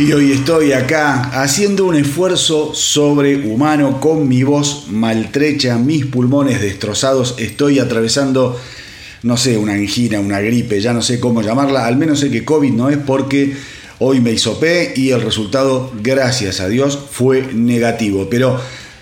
Y hoy estoy acá haciendo un esfuerzo sobrehumano con mi voz maltrecha, mis pulmones destrozados. Estoy atravesando, no sé, una angina, una gripe, ya no sé cómo llamarla. Al menos sé que COVID no es porque hoy me hisopé y el resultado, gracias a Dios, fue negativo. Pero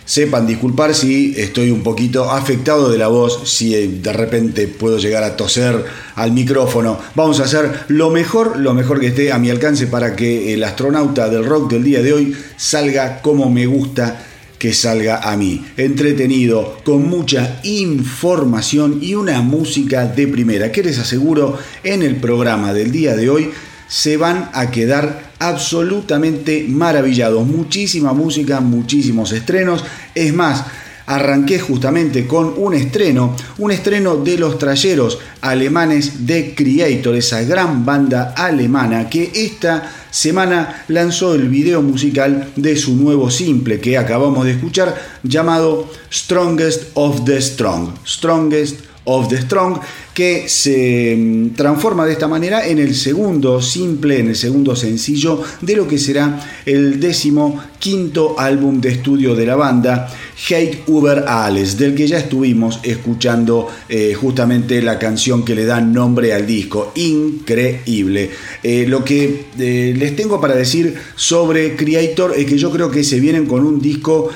sepan disculpar si estoy un poquito afectado de la voz, si de repente puedo llegar a toser al micrófono. Vamos a hacer lo mejor, lo mejor que esté a mi alcance para que el astronauta del rock del día de hoy salga como me gusta que salga a mí. Entretenido, con mucha información y una música de primera, que les aseguro en el programa del día de hoy se van a quedar absolutamente maravillados. Muchísima música, muchísimos estrenos. Es más, arranqué justamente con un estreno, un estreno de los trayeros alemanes de Creator, esa gran banda alemana que esta semana lanzó el video musical de su nuevo simple que acabamos de escuchar llamado Strongest of the Strong. Strongest of the Strong que se mm, transforma de esta manera en el segundo simple, en el segundo sencillo de lo que será el décimo quinto álbum de estudio de la banda, Hate Uber Alles, del que ya estuvimos escuchando eh, justamente la canción que le da nombre al disco. Increíble. Eh, lo que eh, les tengo para decir sobre Creator es que yo creo que se vienen con un disco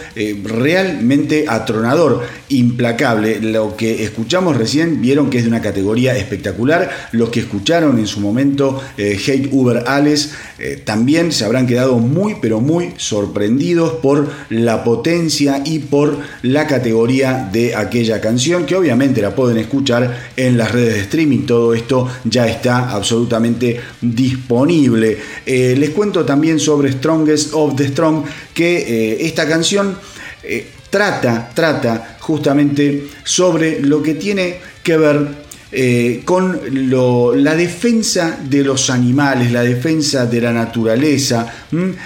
realmente atronador, implacable. Lo que escuchamos recién vieron que es de una categoría espectacular. Los que escucharon en su momento Hate Uber Alles también se habrán quedado muy, pero muy sorprendidos por la potencia y por la categoría de aquella canción, que obviamente la pueden escuchar en las redes de streaming. Todo esto ya está absolutamente disponible. Eh, les cuento también sobre Strongest of the Strong, que esta canción trata, trata justamente sobre lo que tiene que ver eh, con la defensa de los animales, la defensa de la naturaleza,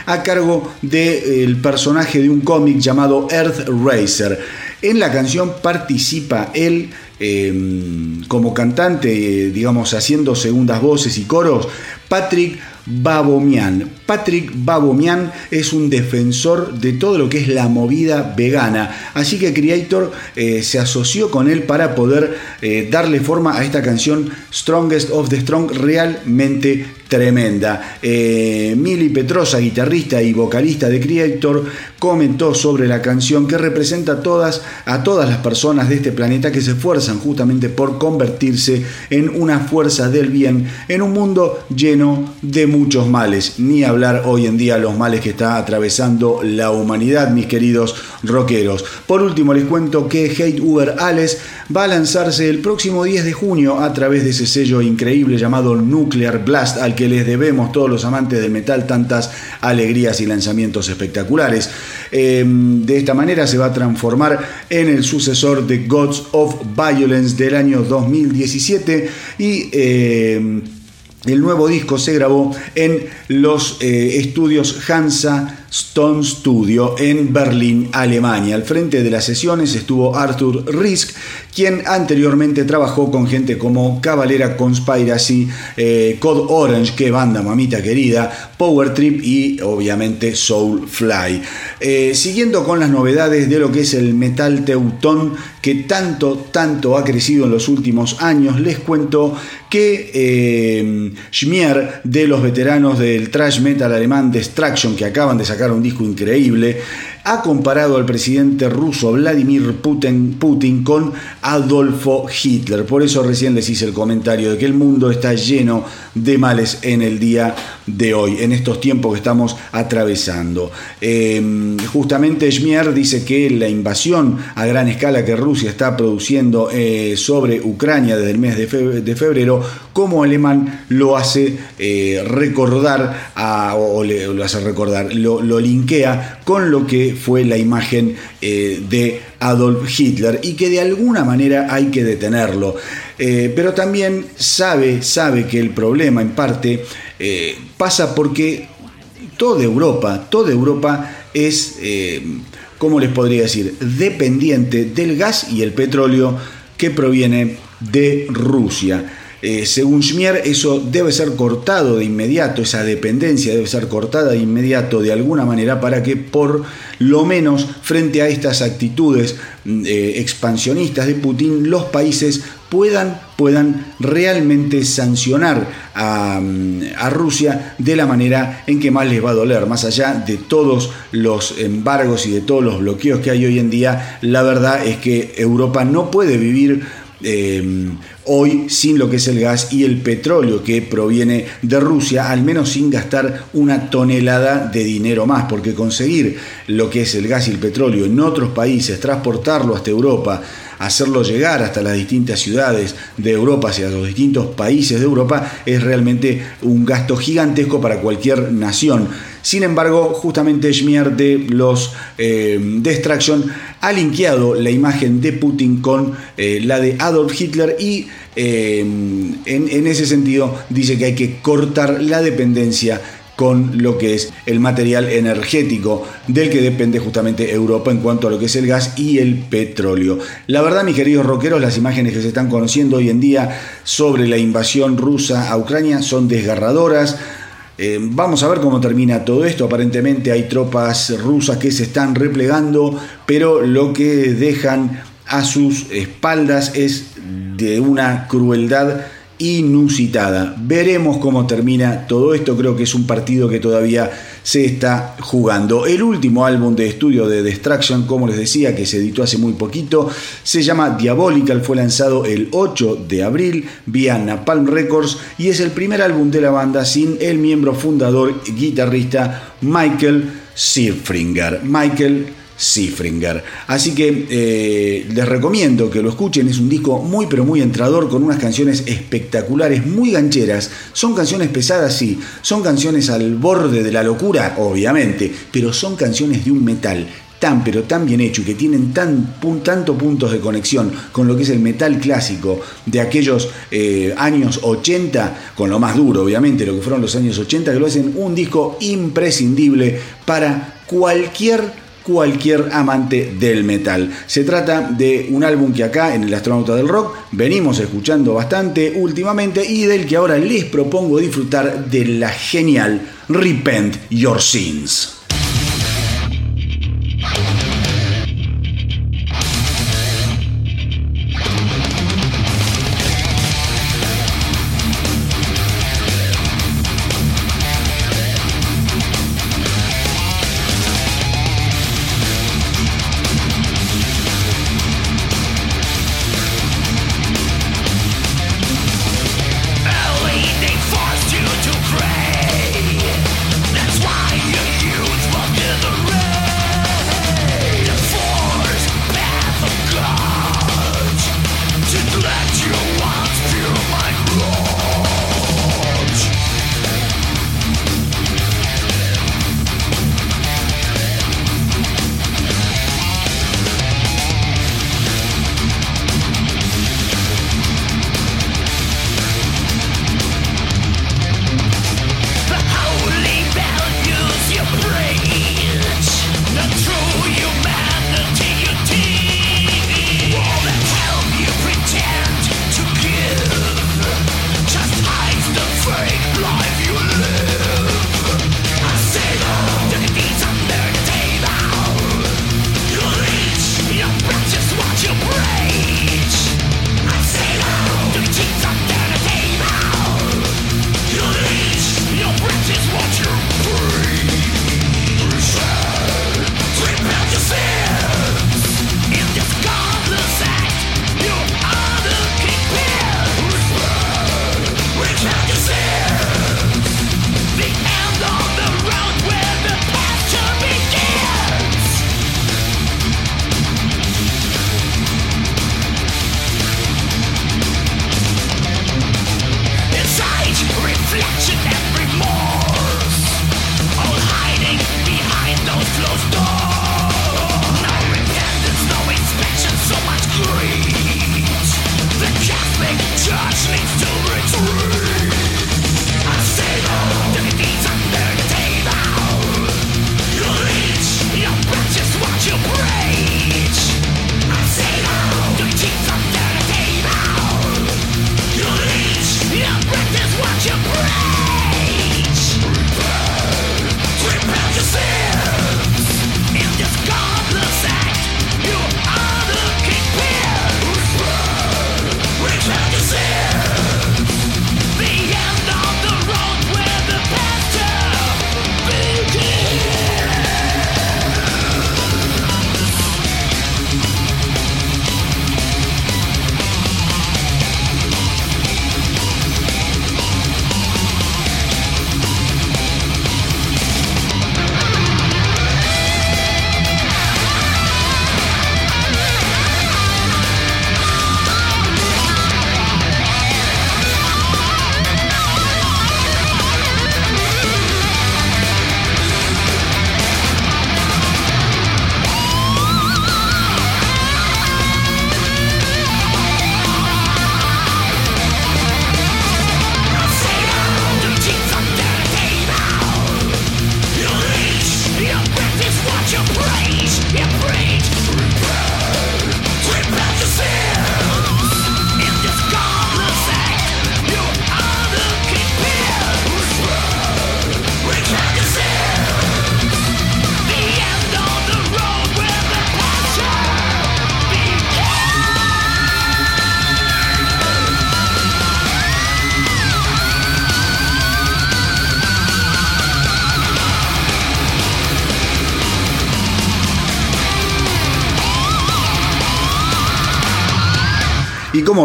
a cargo del personaje de un cómic llamado Earth Racer. En la canción participa él em, como cantante, digamos, haciendo segundas voces y coros, Patrick Babomian. Patrick Babomian es un defensor de todo lo que es la movida vegana, así que Creator eh, se asoció con él para poder eh, darle forma a esta canción Strongest of the Strong realmente tremenda. Eh, Mili Petrosa, guitarrista y vocalista de Creator, comentó sobre la canción que representa a todas, a todas las personas de este planeta que se esfuerzan justamente por convertirse en una fuerza del bien en un mundo lleno de muchos males. Hoy en día los males que está atravesando la humanidad, mis queridos rockeros. Por último, les cuento que Hate Uber Alles va a lanzarse el próximo 10 de junio a través de ese sello increíble llamado Nuclear Blast, al que les debemos todos los amantes del metal tantas alegrías y lanzamientos espectaculares. Em, de esta manera se va a transformar en el sucesor de Gods of Violence del año 2017 y em, el nuevo disco se grabó en los eh, estudios Hansa Stone Studio en Berlín, Alemania. Al frente de las sesiones estuvo Arthur Risk, quien anteriormente trabajó con gente como Cavalera Conspiracy, eh, Code Orange, que banda mamita querida, Power Trip y obviamente Soulfly. Eh, siguiendo con las novedades de lo que es el metal teutón, que tanto, tanto ha crecido en los últimos años, les cuento que eh, Schmier, de los veteranos del thrash metal alemán Destruction, que acaban de sacar un disco increíble, ha comparado al presidente ruso Vladimir Putin, Putin, con Adolfo Hitler. Por eso recién les hice el comentario de que el mundo está lleno de males en el día de hoy, en estos tiempos que estamos atravesando. Em, justamente Schmier dice que la invasión a gran escala que Rusia está produciendo eh, sobre Ucrania desde el mes de, febrero, como alemán lo hace eh, recordar, o lo hace recordar, lo, lo linkea con lo que fue la imagen eh, de Adolf Hitler y que de alguna manera hay que detenerlo. Pero también sabe, sabe que el problema en parte eh, pasa porque toda Europa, toda Europa es, ¿cómo les podría decir?, dependiente del gas y el petróleo que proviene de Rusia. Eh, según Schmier, eso debe ser cortado de inmediato, esa dependencia debe ser cortada de inmediato de alguna manera para que por lo menos frente a estas actitudes mm, eh, expansionistas de Putin, los países puedan, puedan realmente sancionar a, mm, a, Rusia de la manera en que más les va a doler. Más allá de todos los embargos y de todos los bloqueos que hay hoy en día, la verdad es que Europa no puede vivir eh, hoy sin lo que es el gas y el petróleo que proviene de Rusia, al menos sin gastar una tonelada de dinero más, porque conseguir lo que es el gas y el petróleo en otros países, transportarlo hasta Europa, hacerlo llegar hasta las distintas ciudades de Europa, hacia los distintos países de Europa, es realmente un gasto gigantesco para cualquier nación. Sin embargo, justamente Schmier de los eh, Destruction ha linkeado la imagen de Putin con eh, la de Adolf Hitler y eh, en, en ese sentido dice que hay que cortar la dependencia con lo que es el material energético del que depende justamente Europa en cuanto a lo que es el gas y el petróleo. La verdad, mis queridos rockeros, las imágenes que se están conociendo hoy en día sobre la invasión rusa a Ucrania son desgarradoras. Eh, vamos a ver cómo termina todo esto. Aparentemente hay tropas rusas que se están replegando, pero lo que dejan a sus espaldas es de una crueldad inusitada. Veremos cómo termina todo esto. Creo que es un partido que todavía se está jugando. El último álbum de estudio de Destruction, como les decía, que se editó hace muy poquito, se llama Diabolical. Fue lanzado el 8 de abril vía Napalm Records y es el primer álbum de la banda sin el miembro fundador y guitarrista Michael Sifringer. Michael Sifringer. Así que eh, les recomiendo que lo escuchen, es un disco muy pero muy entrador con unas canciones espectaculares, muy gancheras. Son canciones pesadas, sí, son canciones al borde de la locura, obviamente, pero son canciones de un metal tan pero tan bien hecho y que tienen tan, tanto puntos de conexión con lo que es el metal clásico de aquellos eh, años 80, con lo más duro obviamente, lo que fueron los años 80, que lo hacen un disco imprescindible para cualquier cualquier amante del metal. Se trata de un álbum que acá en el Astronauta del Rock venimos escuchando bastante últimamente y del que ahora les propongo disfrutar de la genial Repent Your Sins.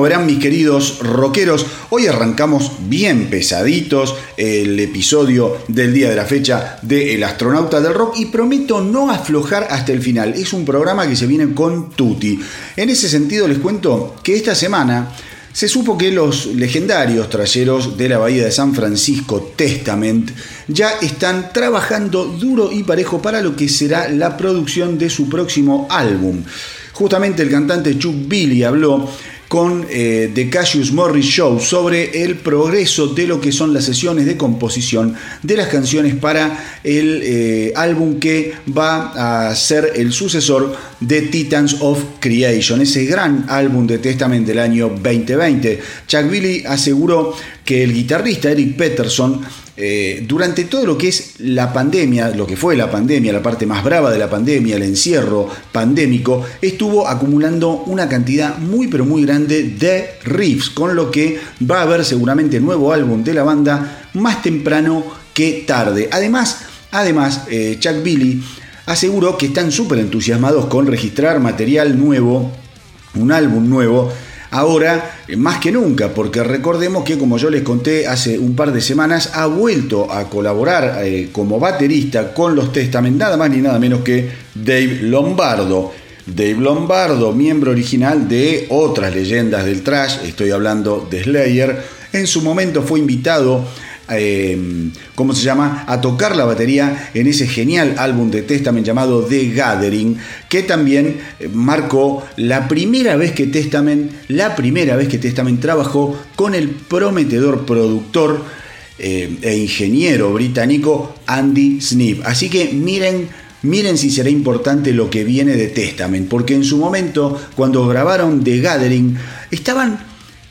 Verán mis queridos rockeros, hoy arrancamos bien pesaditos el episodio del día de la fecha de El astronauta del rock y prometo no aflojar hasta el final. Es un programa que se viene con Tutti. En ese sentido les cuento que esta semana se supo que los legendarios trayeros de la Bahía de San Francisco, Testament, ya están trabajando duro y parejo para lo que será la producción de su próximo álbum. Justamente el cantante Chuck Billy habló con eh, The Cassius Morris Show sobre el progreso de lo que son las sesiones de composición de las canciones para el eh, álbum que va a ser el sucesor de Titans of Creation, ese gran álbum de Testament del año 2020. Chuck Billy aseguró que el guitarrista Eric Peterson eh, durante todo lo que es la pandemia, lo que fue la pandemia, la parte más brava de la pandemia, el encierro pandémico, estuvo acumulando una cantidad muy pero muy grande de riffs, con lo que va a haber seguramente nuevo álbum de la banda más temprano que tarde. Además, además eh, Chuck Billy aseguró que están súper entusiasmados con registrar material nuevo, un álbum nuevo, ahora eh, más que nunca, porque recordemos que como yo les conté hace un par de semanas, ha vuelto a colaborar eh, como baterista con los Testament, nada más ni nada menos que Dave Lombardo. Dave Lombardo, miembro original de otras leyendas del trash, estoy hablando de Slayer, en su momento fue invitado eh, ¿cómo se llama?, a tocar la batería en ese genial álbum de Testament llamado The Gathering, que también eh, marcó la primera vez que Testament, la primera vez que Testament trabajó con el prometedor productor eh, e ingeniero británico Andy Snip. Así que miren Miren si será importante lo que viene de Testament, porque en su momento, cuando grabaron The Gathering, estaban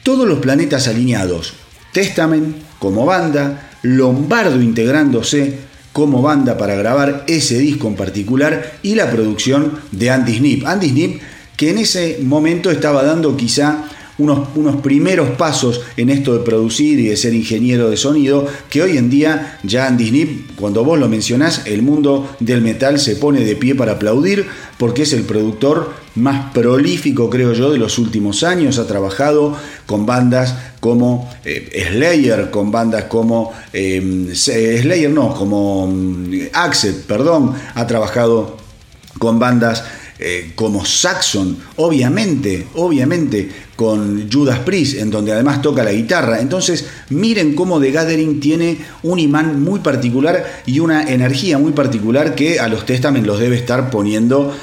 todos los planetas alineados. Testament como banda, Lombardo integrándose como banda para grabar ese disco en particular y la producción de Andy Snip. Andy Snip que en ese momento estaba dando quizá unos, unos, primeros pasos en esto de producir y de ser ingeniero de sonido, que hoy en día ya Andy Snip, cuando vos lo mencionás, el mundo del metal se pone de pie para aplaudir, porque es el productor más prolífico, creo yo, de los últimos años. Ha trabajado con bandas como eh, Slayer, con bandas como eh, Slayer, no, como mm, Axel, perdón. Ha trabajado con bandas eh, como Saxon, obviamente, obviamente con Judas Priest, en donde además toca la guitarra. Entonces, miren cómo The Gathering tiene un imán muy particular y una energía muy particular que a los Testament los debe estar poniendo,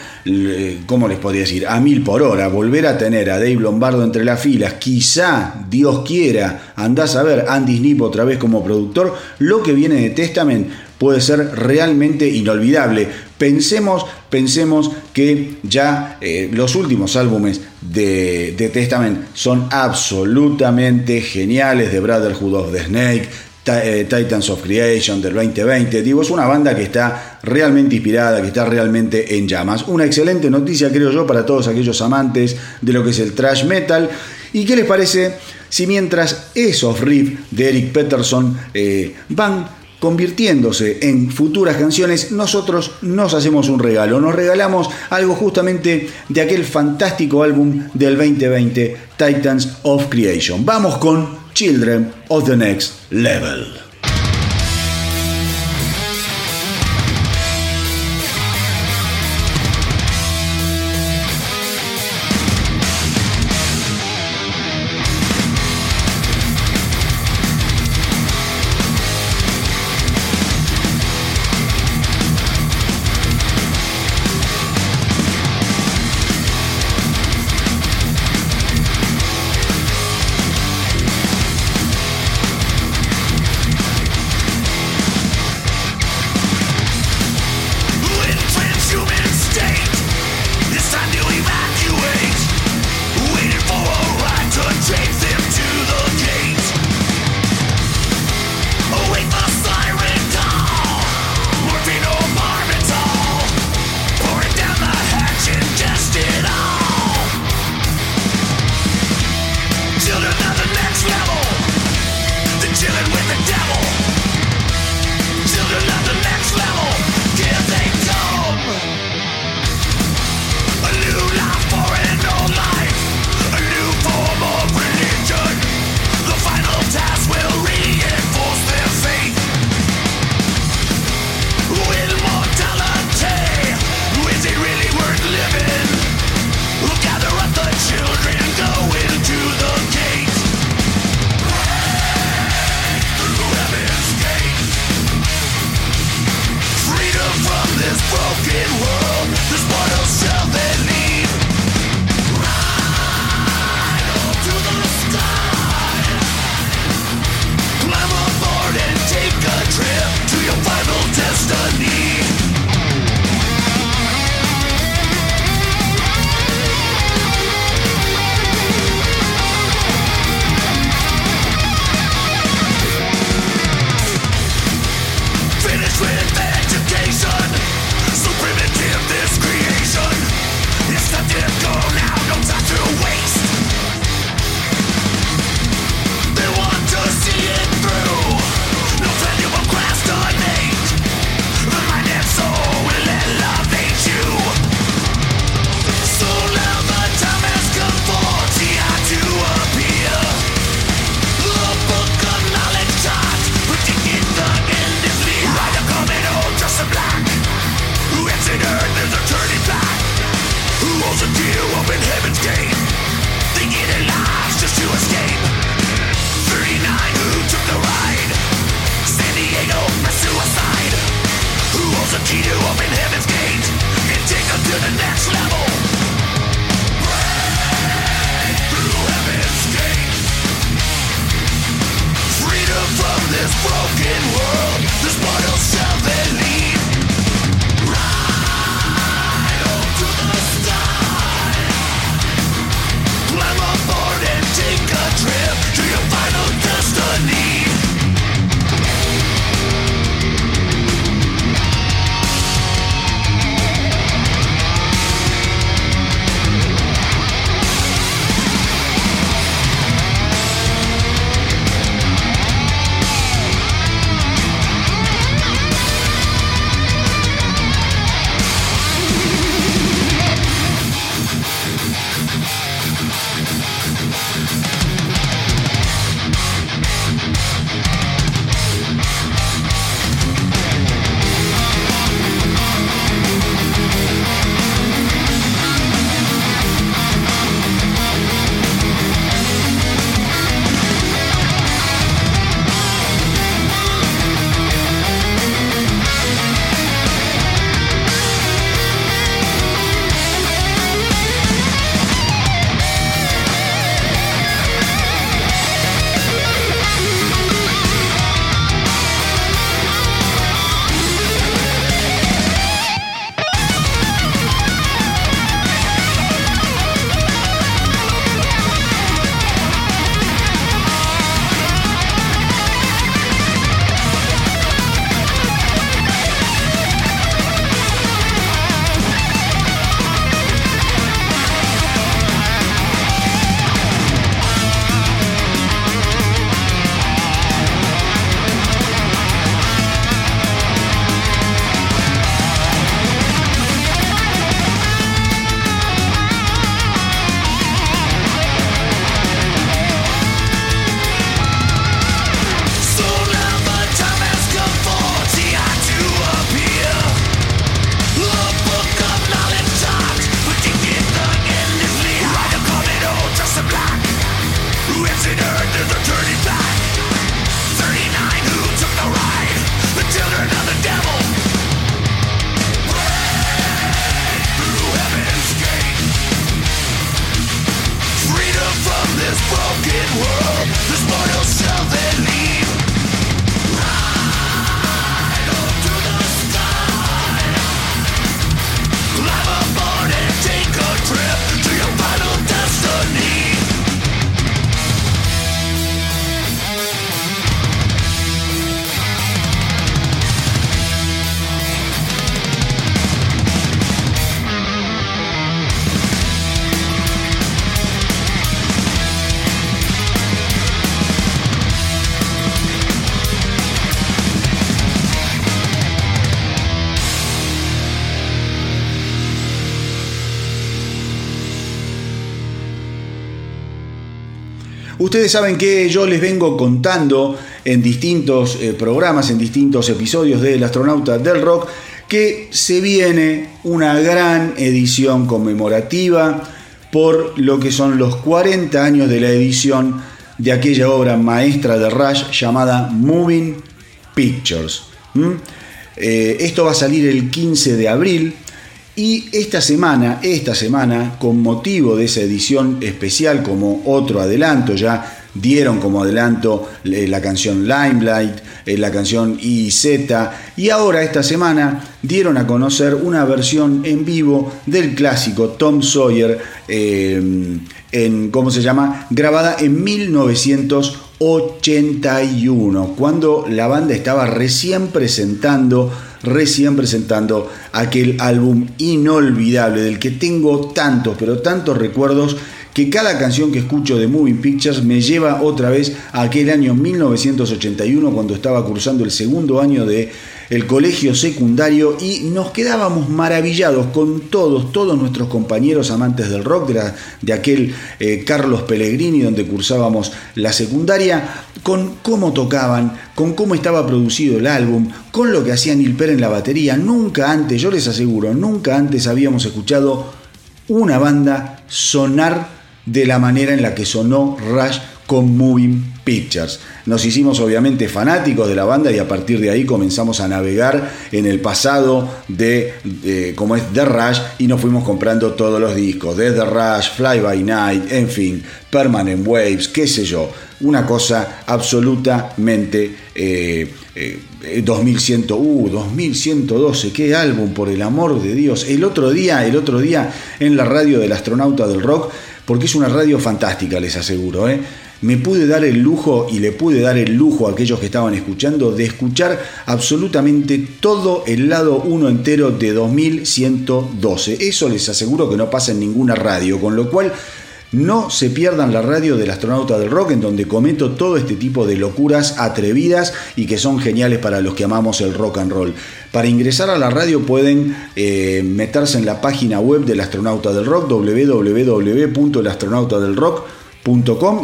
¿cómo les podría decir? A mil por hora. Volver a tener a Dave Lombardo entre las filas, quizá, Dios quiera, andás a ver Andy Snip otra vez como productor, lo que viene de Testament puede ser realmente inolvidable. Pensemos, pensemos que ya eh, los últimos álbumes de, de, Testament son absolutamente geniales, de Brotherhood of the Snake, Titans of Creation del 2020. Digo, es una banda que está realmente inspirada, que está realmente en llamas. Una excelente noticia, creo yo, para todos aquellos amantes de lo que es el thrash metal. ¿Y qué les parece si mientras esos riffs de Eric Peterson eh, van convirtiéndose en futuras canciones, nosotros nos hacemos un regalo, nos regalamos algo justamente de aquel fantástico álbum del 2020, Titans of Creation. Vamos con Children of the Next Level. Ustedes saben que yo les vengo contando en distintos eh, programas, en distintos episodios del Astronauta del Rock, que se viene una gran edición conmemorativa por lo que son los 40 años de la edición de aquella obra maestra de Rush llamada Moving Pictures. Eh, esto va a salir el 15 de abril y esta semana, esta semana, con motivo de esa edición especial, como otro adelanto, ya dieron como adelanto eh, la canción Limelight, eh, la canción IZ, y ahora esta semana dieron a conocer una versión en vivo del clásico Tom Sawyer, eh, en, ¿cómo se llama? Grabada en 1981, cuando la banda estaba recién presentando recién presentando aquel álbum inolvidable del que tengo tantos, pero tantos recuerdos que cada canción que escucho de Moving Pictures me lleva otra vez a aquel año 1981 cuando estaba cursando el segundo año de el colegio secundario y nos quedábamos maravillados con todos, todos nuestros compañeros amantes del rock, de, aquel eh, Carlos Pellegrini donde cursábamos la secundaria, con cómo tocaban, con cómo estaba producido el álbum, con lo que hacía Neil Peart en la batería. Nunca antes, yo les aseguro, nunca antes habíamos escuchado una banda sonar de la manera en la que sonó Rush con Moving Pictures. Nos hicimos obviamente fanáticos de la banda y a partir de ahí comenzamos a navegar en el pasado de, como es The Rush y nos fuimos comprando todos los discos, de The Rush, Fly By Night, en fin, Permanent Waves, qué sé yo, una cosa absolutamente... Eh, 2100, eh, uh, 2112, qué álbum, por el amor de Dios. El otro día, el otro día en la radio del astronauta del rock, porque es una radio fantástica, les aseguro, ¿eh? Me pude dar el lujo y le pude dar el lujo a aquellos que estaban escuchando de escuchar absolutamente todo el lado 1 entero de 2112. Eso les aseguro que no pasa en ninguna radio, con lo cual no se pierdan la radio del astronauta del rock en donde comento todo este tipo de locuras atrevidas y que son geniales para los que amamos el rock and roll. Para ingresar a la radio pueden eh, meterse en la página web del astronauta del rock www.elastronautadelrock.com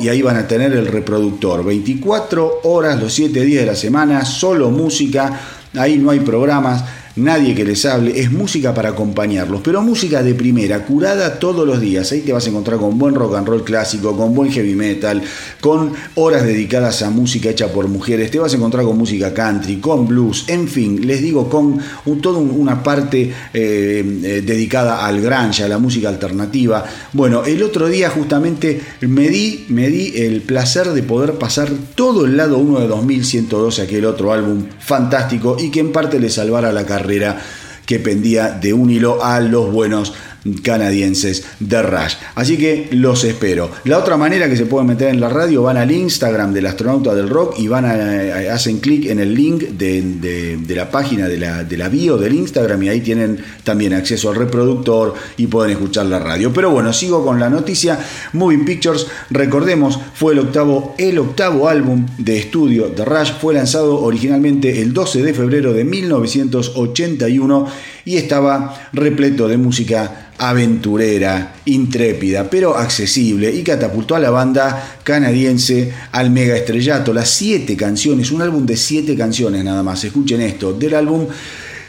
y ahí van a tener el reproductor. 24 horas los 7 días de la semana, solo música, ahí no hay programas nadie que les hable, es música para acompañarlos, pero música de primera, curada todos los días. Ahí te vas a encontrar con buen rock and roll clásico, con buen heavy metal, con horas dedicadas a música hecha por mujeres, te vas a encontrar con música country, con blues, en fin, les digo, con toda una parte eh, eh, dedicada al grunge, a la música alternativa. Bueno, el otro día justamente me di, me di el placer de poder pasar todo el lado 1 de 2112, aquel otro álbum fantástico y que en parte le salvara la carrera que pendía de un hilo a los buenos canadienses de Rush. Así que los espero. La otra manera que se pueden meter en la radio, van al Instagram del astronauta del rock y van hacen clic en el link de, la página de la, de la, bio del Instagram y ahí tienen también acceso al reproductor y pueden escuchar la radio. Pero bueno, sigo con la noticia. Moving Pictures, recordemos, fue el octavo, el octavo álbum de estudio de Rush. Fue lanzado originalmente el 12 de febrero de 1981 y estaba repleto de música aventurera, intrépida, pero accesible y catapultó a la banda canadiense al mega estrellato. Las siete canciones, un álbum de siete canciones nada más, escuchen esto, del álbum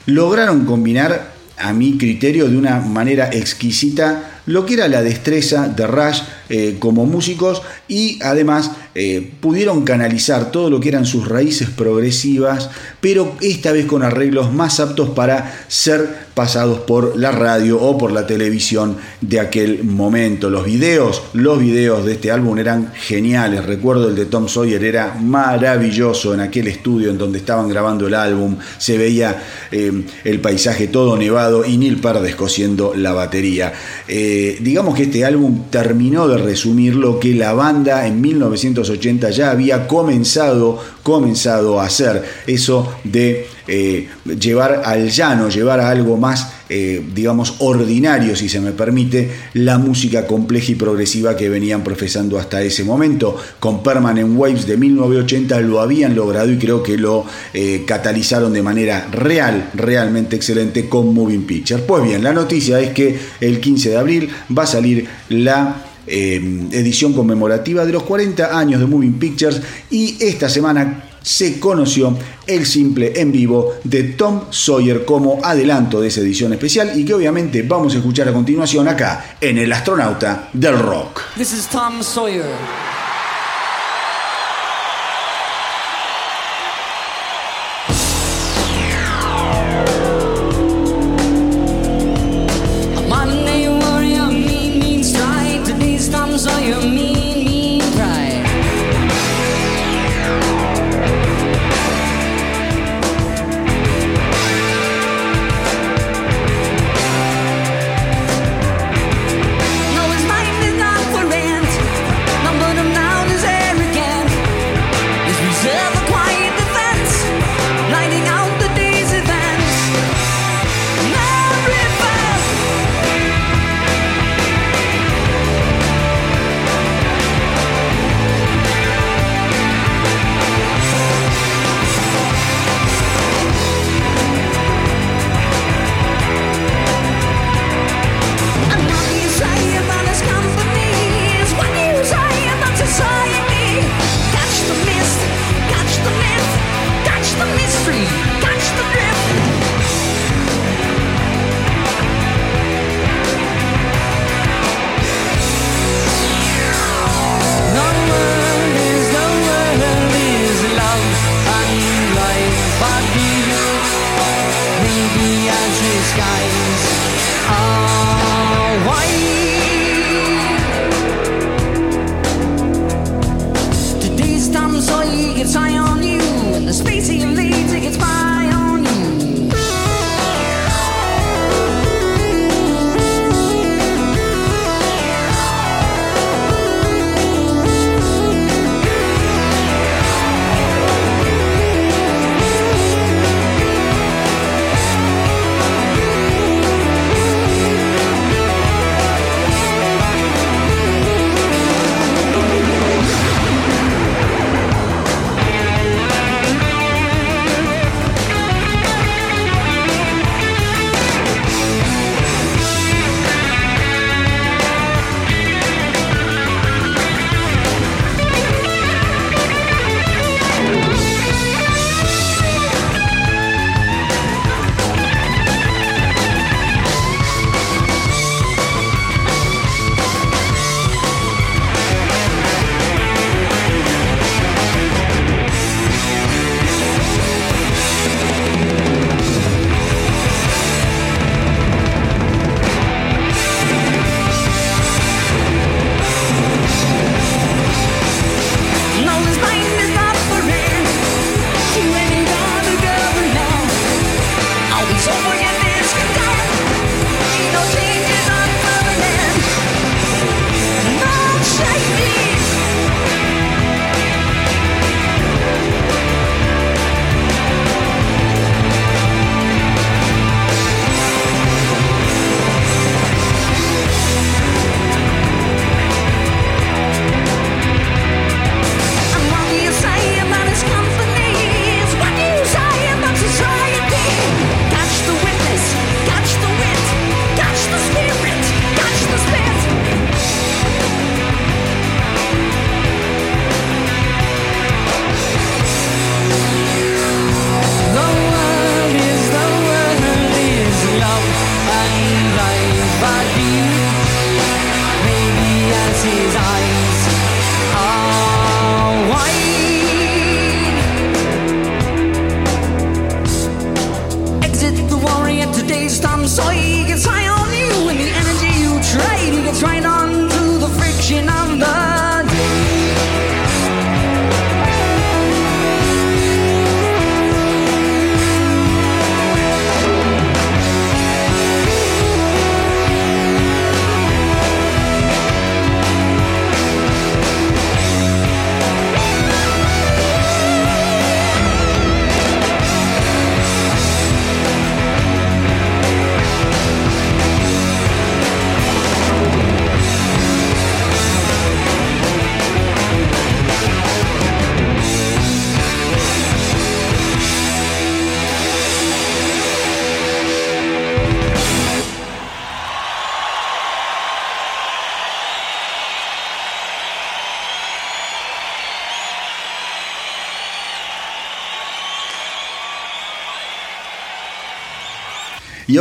lograron combinar a mi criterio de una manera exquisita lo que era la destreza de Rush eh, como músicos y además eh, pudieron canalizar todo lo que eran sus raíces progresivas, pero esta vez con arreglos más aptos para ser pasados por la radio o por la televisión de aquel momento. Los videos, los videos de este álbum eran geniales. Recuerdo el de Tom Sawyer era maravilloso en aquel estudio en donde estaban grabando el álbum. Se veía eh, el paisaje todo nevado y Neil Peart descosiendo la batería. Eh, digamos que este álbum terminó de resumir lo que la banda en 1900 80 ya había comenzado, comenzado a hacer eso de eh, llevar al llano, llevar a algo más, eh, digamos, ordinario, si se me permite, la música compleja y progresiva que venían profesando hasta ese momento. Con Permanent Waves de 1980 lo habían logrado y creo que lo eh, catalizaron de manera real, realmente excelente con Moving Picture. Pues bien, la noticia es que el 15 de abril va a salir la Em, edición conmemorativa de los 40 años de Moving Pictures y esta semana se conoció el simple en vivo de Tom Sawyer como adelanto de esa edición especial y que obviamente vamos a escuchar a continuación acá en El Astronauta del Rock.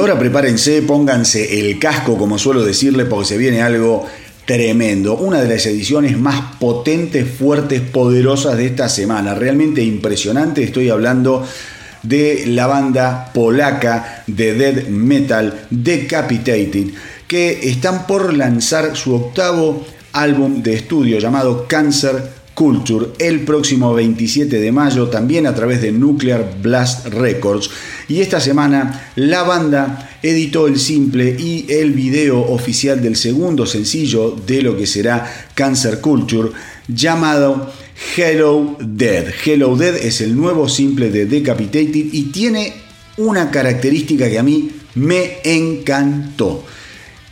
Ahora prepárense, pónganse el casco, como suelo decirle, porque se viene algo tremendo. Una de las ediciones más potentes, fuertes, poderosas de esta semana. Realmente impresionante. Estoy hablando de la banda polaca de death metal Decapitated, que están por lanzar su octavo álbum de estudio llamado Cancer Culture el próximo 27 de mayo, también a través de Nuclear Blast Records. Y esta semana la banda editó el simple y el video oficial del segundo sencillo de lo que será Cancer Culture, llamado Hello Dead. Hello Dead es el nuevo simple de Decapitated y tiene una característica que a mí me encantó.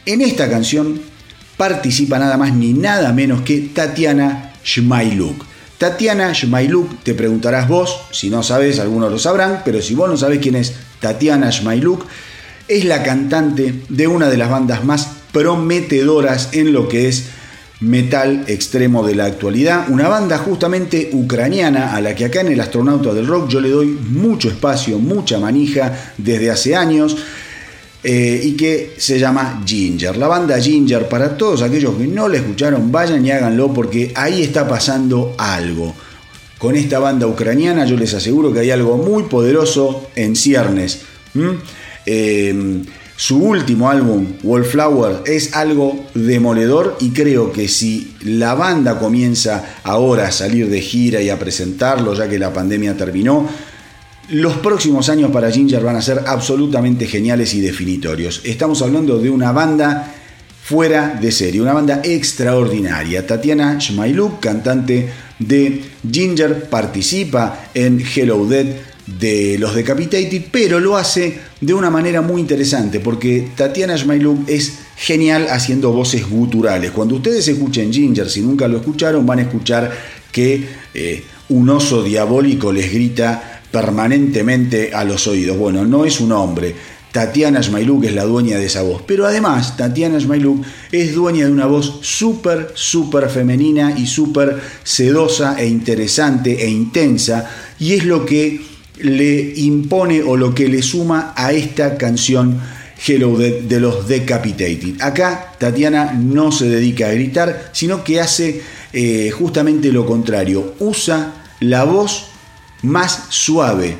En esta canción participa nada más ni nada menos que Tatiana Shmailuk. Tatiana Shmailuk, te preguntarás vos, si no sabes, algunos lo sabrán, pero si vos no sabes quién es Tatiana Shmailuk, es la cantante de una de las bandas más prometedoras en lo que es metal extremo de la actualidad, una banda justamente ucraniana a la que acá en el Astronauta del Rock yo le doy mucho espacio, mucha manija desde hace años. Eh, y que se llama Ginger. La banda Ginger, para todos aquellos que no la escucharon, vayan y háganlo porque ahí está pasando algo. Con esta banda ucraniana yo les aseguro que hay algo muy poderoso en ciernes. Eh, su último álbum, Wallflower, es algo demoledor y creo que si la banda comienza ahora a salir de gira y a presentarlo, ya que la pandemia terminó, los próximos años para Ginger van a ser absolutamente geniales y definitorios. Estamos hablando de una banda fuera de serie, una banda extraordinaria. Tatiana Shmailuk, cantante de Ginger, participa en Hello Dead de los Decapitated, pero lo hace de una manera muy interesante, porque Tatiana Shmailuk es genial haciendo voces guturales. Cuando ustedes escuchen Ginger, si nunca lo escucharon, van a escuchar que eh, un oso diabólico les grita permanentemente a los oídos. Bueno, no es un hombre. Tatiana Smailuk es la dueña de esa voz. Pero además, Tatiana Smailuk es dueña de una voz súper, súper femenina y súper sedosa e interesante e intensa. Y es lo que le impone o lo que le suma a esta canción Hello de, de los Decapitated. Acá Tatiana no se dedica a gritar, sino que hace eh, justamente lo contrario. Usa la voz más suave,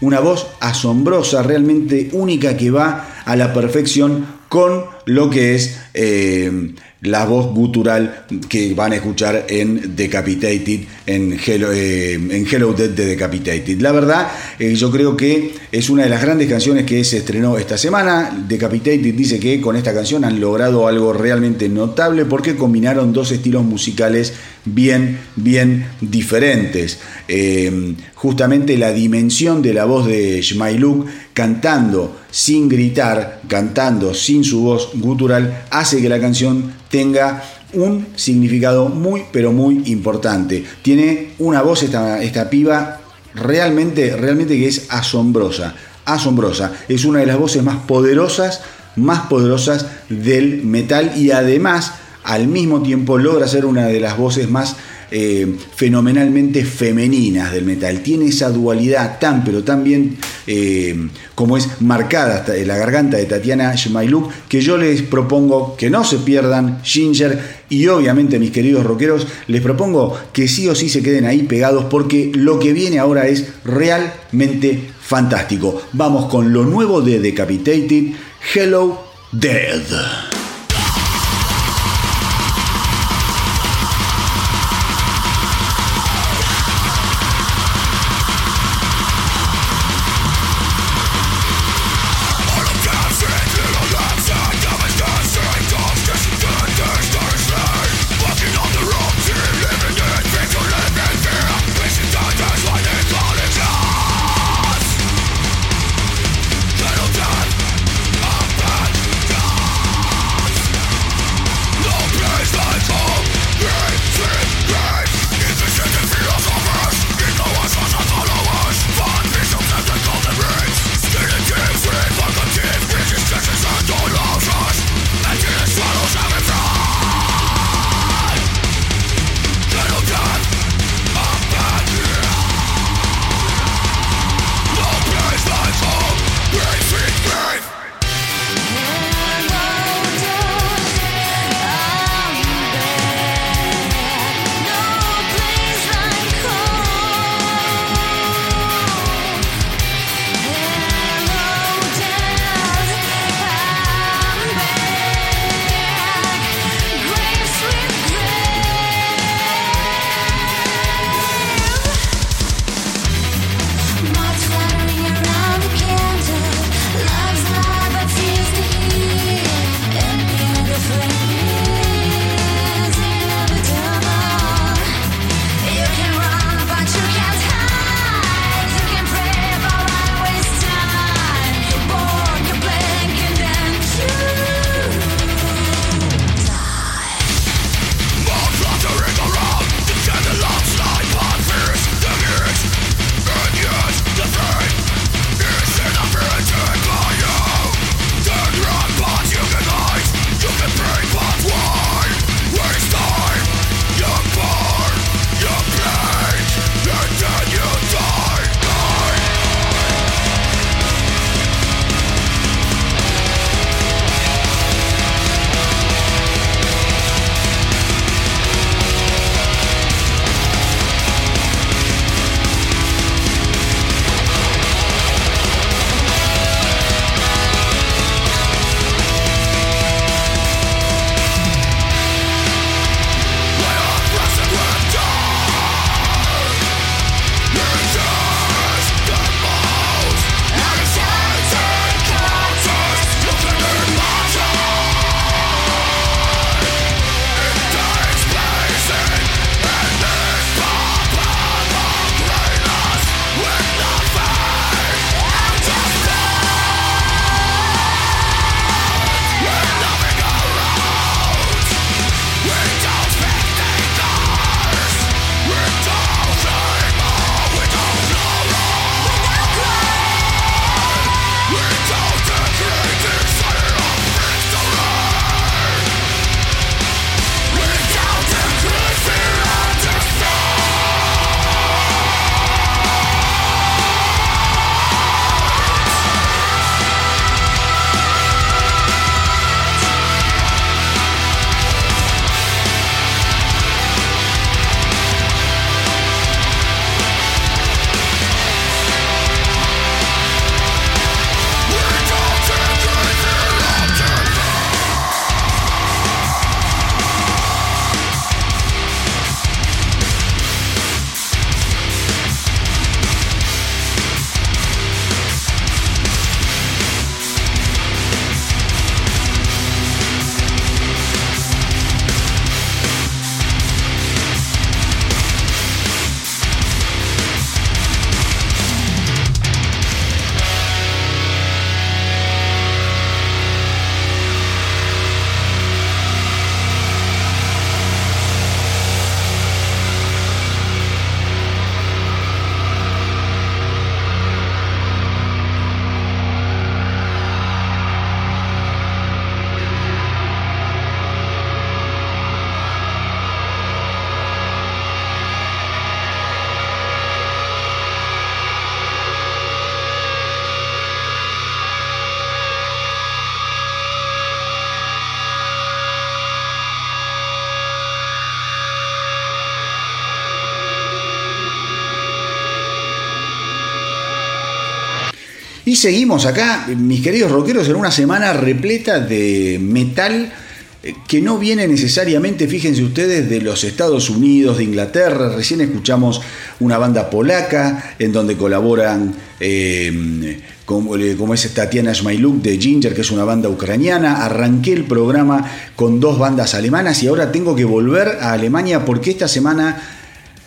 una voz asombrosa, realmente única que va a la perfección con lo que es eh, la voz gutural que van a escuchar en Decapitated, en Hello, eh, en Hello Dead de Decapitated. La verdad, eh, yo creo que es una de las grandes canciones que se estrenó esta semana. Decapitated dice que con esta canción han logrado algo realmente notable porque combinaron dos estilos musicales bien, bien diferentes. Justamente la dimensión de la voz de Shmailuk cantando sin gritar, cantando sin su voz gutural, hace que la canción tenga un significado muy, pero muy importante. Tiene una voz esta, esta piba realmente, realmente que es asombrosa, asombrosa. Es una de las voces más poderosas, más poderosas del metal y además al mismo tiempo logra ser una de las voces más eh, fenomenalmente femeninas del metal. Tiene esa dualidad tan pero tan bien eh, como es marcada la garganta de Tatiana Shmailuk que yo les propongo que no se pierdan Ginger y obviamente mis queridos rockeros les propongo que sí o sí se queden ahí pegados porque lo que viene ahora es realmente fantástico. Vamos con lo nuevo de Decapitated, Hello Dead. Seguimos acá, mis queridos rockeros, en una semana repleta de metal eh, que no viene necesariamente, fíjense ustedes, de los Estados Unidos, de Inglaterra. Recién escuchamos una banda polaca en donde colaboran, eh, como, como, es Tatiana Smailuk de Ginger, que es una banda ucraniana. Arranqué el programa con dos bandas alemanas y ahora tengo que volver a Alemania porque esta semana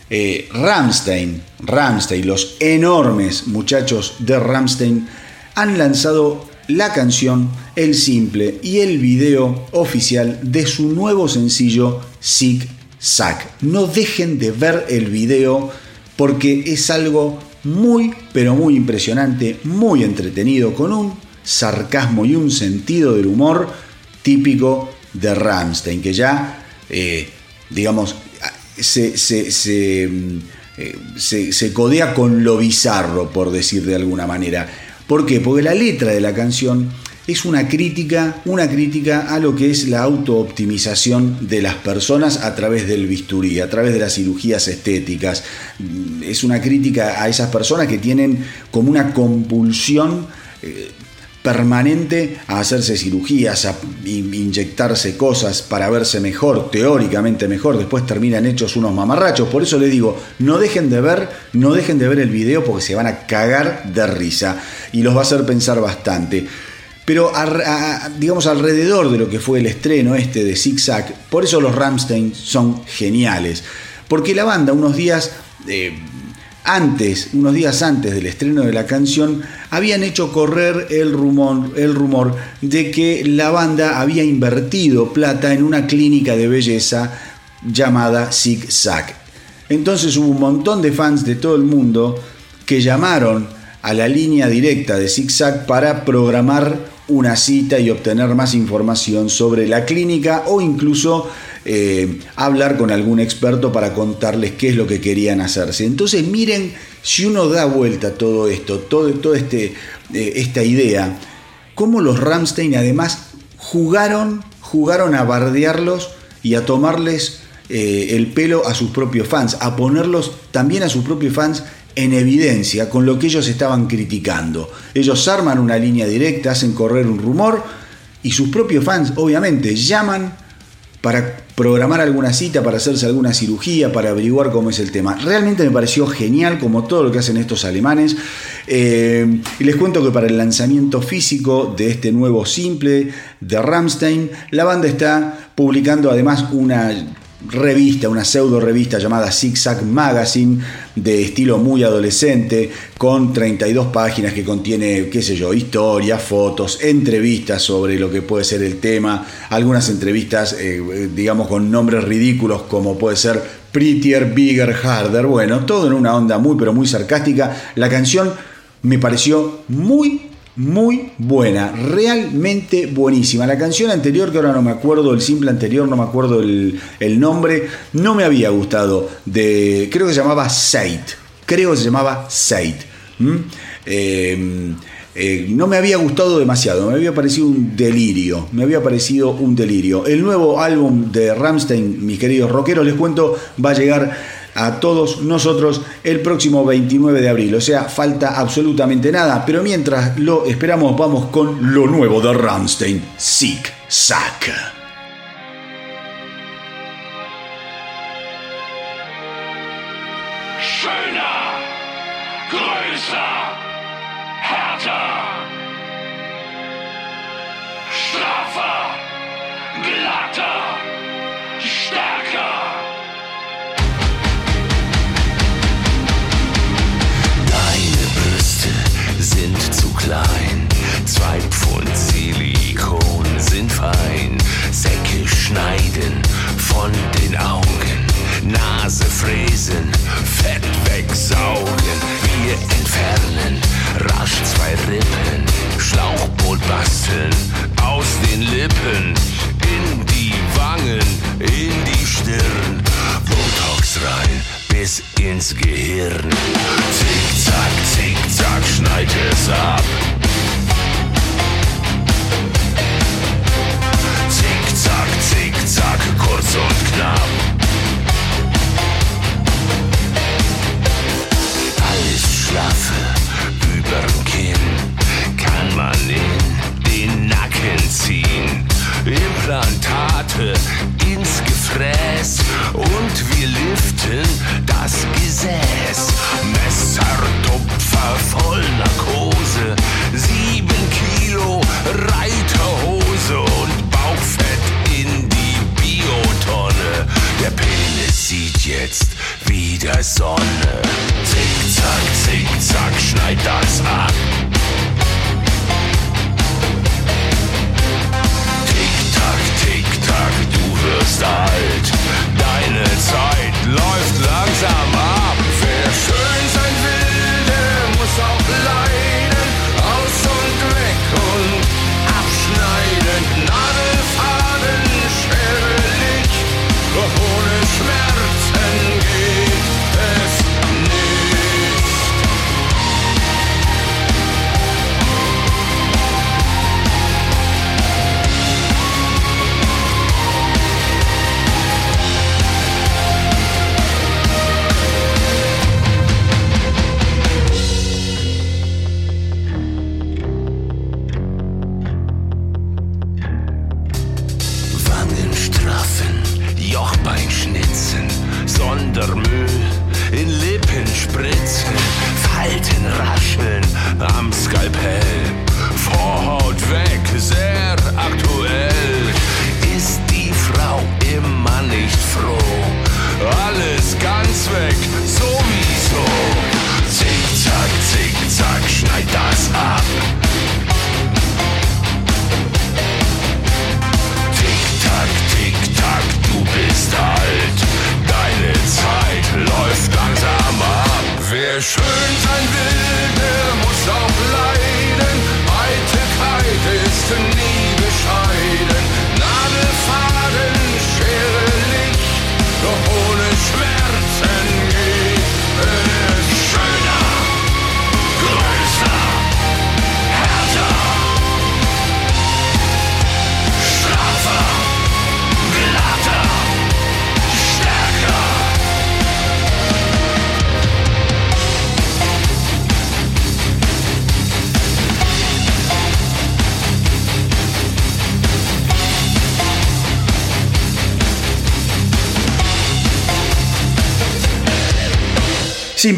eh, Ramstein, Ramstein, los enormes muchachos de Ramstein, han lanzado la canción, el simple y el video oficial de su nuevo sencillo Zig Zag. No dejen de ver el video porque es algo muy pero muy impresionante, muy entretenido, con un sarcasmo y un sentido del humor típico de Ramstein, que ya, eh, digamos, se, mm, eh, se, se, codea con lo bizarro, por decir de alguna manera. ¿Por qué? Porque la letra de la canción es una crítica, una crítica a lo que es la autooptimización de las personas a través del bisturí, a través de las cirugías estéticas. Es una crítica a esas personas que tienen como una compulsión eh, permanente a hacerse cirugías, a inyectarse cosas para verse mejor, teóricamente mejor, después terminan hechos unos mamarrachos. Por eso les digo, no dejen de ver, no dejen de ver el video porque se van a cagar de risa y los va a hacer pensar bastante. Pero digamos alrededor de lo que fue el estreno este de Zig Zag, por eso los Ramstein son geniales. Porque la banda unos días eh, antes, unos días antes del estreno de la canción, habían hecho correr el rumor, el rumor de que la banda había invertido plata en una clínica de belleza llamada Zig Zag. Entonces hubo un montón de fans de todo el mundo que llamaron a la línea directa de Zig Zag para programar una cita y obtener más información sobre la clínica o incluso eh, hablar con algún experto para contarles qué es lo que querían hacerse. Entonces miren, si uno da vuelta a todo esto, toda todo este, eh, esta idea, cómo los Ramstein además jugaron, jugaron a bardearlos y a tomarles eh, el pelo a sus propios fans, a ponerlos también a sus propios fans en evidencia con lo que ellos estaban criticando. Ellos arman una línea directa, hacen correr un rumor y sus propios fans obviamente llaman para programar alguna cita, para hacerse alguna cirugía, para averiguar cómo es el tema. Realmente me pareció genial como todo lo que hacen estos alemanes. Eh, y les cuento que para el lanzamiento físico de este nuevo simple de Ramstein, la banda está publicando además una revista, una pseudo revista llamada Zig Zag Magazine, de estilo muy adolescente, con 32 páginas que contiene, qué sé yo, historias, fotos, entrevistas sobre lo que puede ser el tema, algunas entrevistas, eh, digamos, con nombres ridículos como puede ser Prettier, Bigger, Harder, bueno, todo en una onda muy, pero muy sarcástica. La canción me pareció muy, muy buena, realmente buenísima. La canción anterior, que ahora no me acuerdo, el simple anterior, no me acuerdo el, nombre, no me había gustado. De, creo que se llamaba Said. Creo que se llamaba Said. Eh, eh, no me había gustado demasiado, me había parecido un delirio, me había parecido un delirio. El nuevo álbum de Ramstein, mis queridos rockeros, les cuento, va a llegar a todos nosotros el próximo 29 de abril. O sea, falta absolutamente nada. Pero mientras lo esperamos, vamos con lo nuevo de Ramstein, Sick Sack. Schneiden von den Augen. Nase fräsen, Fett wegsaugen. Wir entfernen rasch zwei Rippen. Schlauchboot basteln aus den Lippen. In die Wangen, in die Stirn. Botox rein bis ins Gehirn. Zick-Zack, Zick-Zack, schneid es ab. Zick-Zack, kurz und knapp.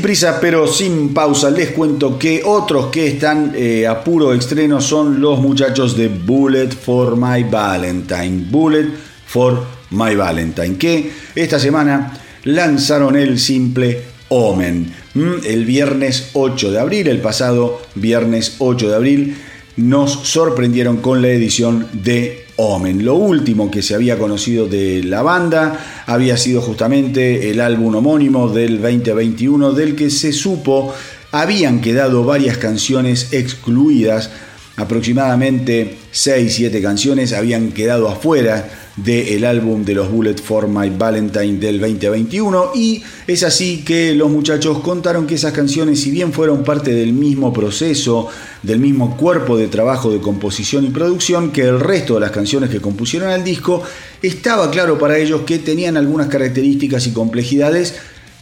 Prisa pero sin pausa, les cuento que otros que están eh, a puro estreno son los muchachos de Bullet for My Valentine. Bullet for My Valentine, que esta semana lanzaron el simple Omen. Mm, El viernes 8 de abril, el pasado viernes 8 de abril, nos sorprendieron con la edición de Omen. Lo último que se había conocido de la banda había sido justamente el álbum homónimo del 2021 del que se supo habían quedado varias canciones excluidas, aproximadamente 6-7 canciones habían quedado afuera del álbum de los Bullet for My Valentine del 2021 y es así que los muchachos contaron que esas canciones si bien fueron parte del mismo proceso, del mismo cuerpo de trabajo de composición y producción que el resto de las canciones que compusieron al disco, estaba claro para ellos que tenían algunas características y complejidades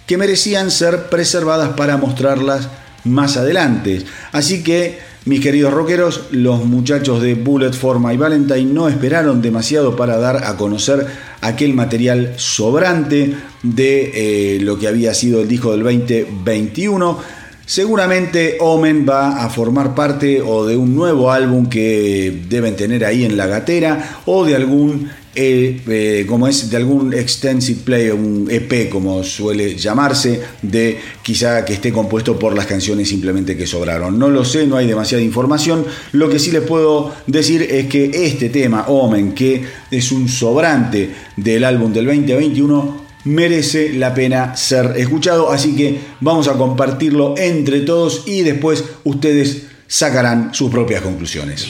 que merecían ser preservadas para mostrarlas más adelante. Así que mis queridos rockeros, los muchachos de Bullet for My Valentine no esperaron demasiado para dar a conocer aquel material sobrante de eh, lo que había sido el disco del 2021. Seguramente Omen va a formar parte o de un nuevo álbum que deben tener ahí en la gatera o de algún eh, como es de algún extensive play, un EP como suele llamarse, de quizá que esté compuesto por las canciones simplemente que sobraron. No lo sé, no hay demasiada información. Lo que sí les puedo decir es que este tema, Omen, que es un sobrante del álbum del 2021, merece la pena ser escuchado. Así que vamos a compartirlo entre todos y después ustedes sacarán sus propias conclusiones.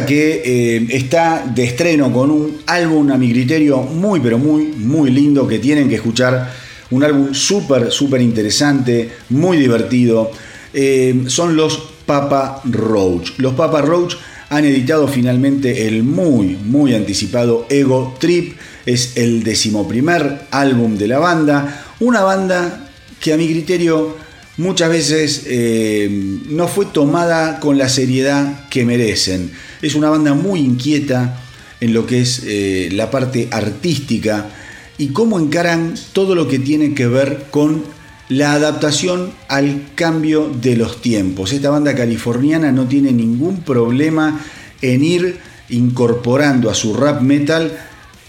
Que eh, está de estreno con un álbum a mi criterio muy pero muy muy lindo que tienen que escuchar. Un álbum súper súper interesante, muy divertido. eh, son los Papa Roach. Los Papa Roach han editado finalmente el muy muy anticipado Ego Trip. Es el decimoprimer álbum de la banda. Una banda que a mi criterio muchas veces eh, no fue tomada con la seriedad que merecen. Es una banda muy inquieta en lo que es eh, la parte artística y cómo encaran todo lo que tiene que ver con la adaptación al cambio de los tiempos. Esta banda californiana no tiene ningún problema en ir incorporando a su rap metal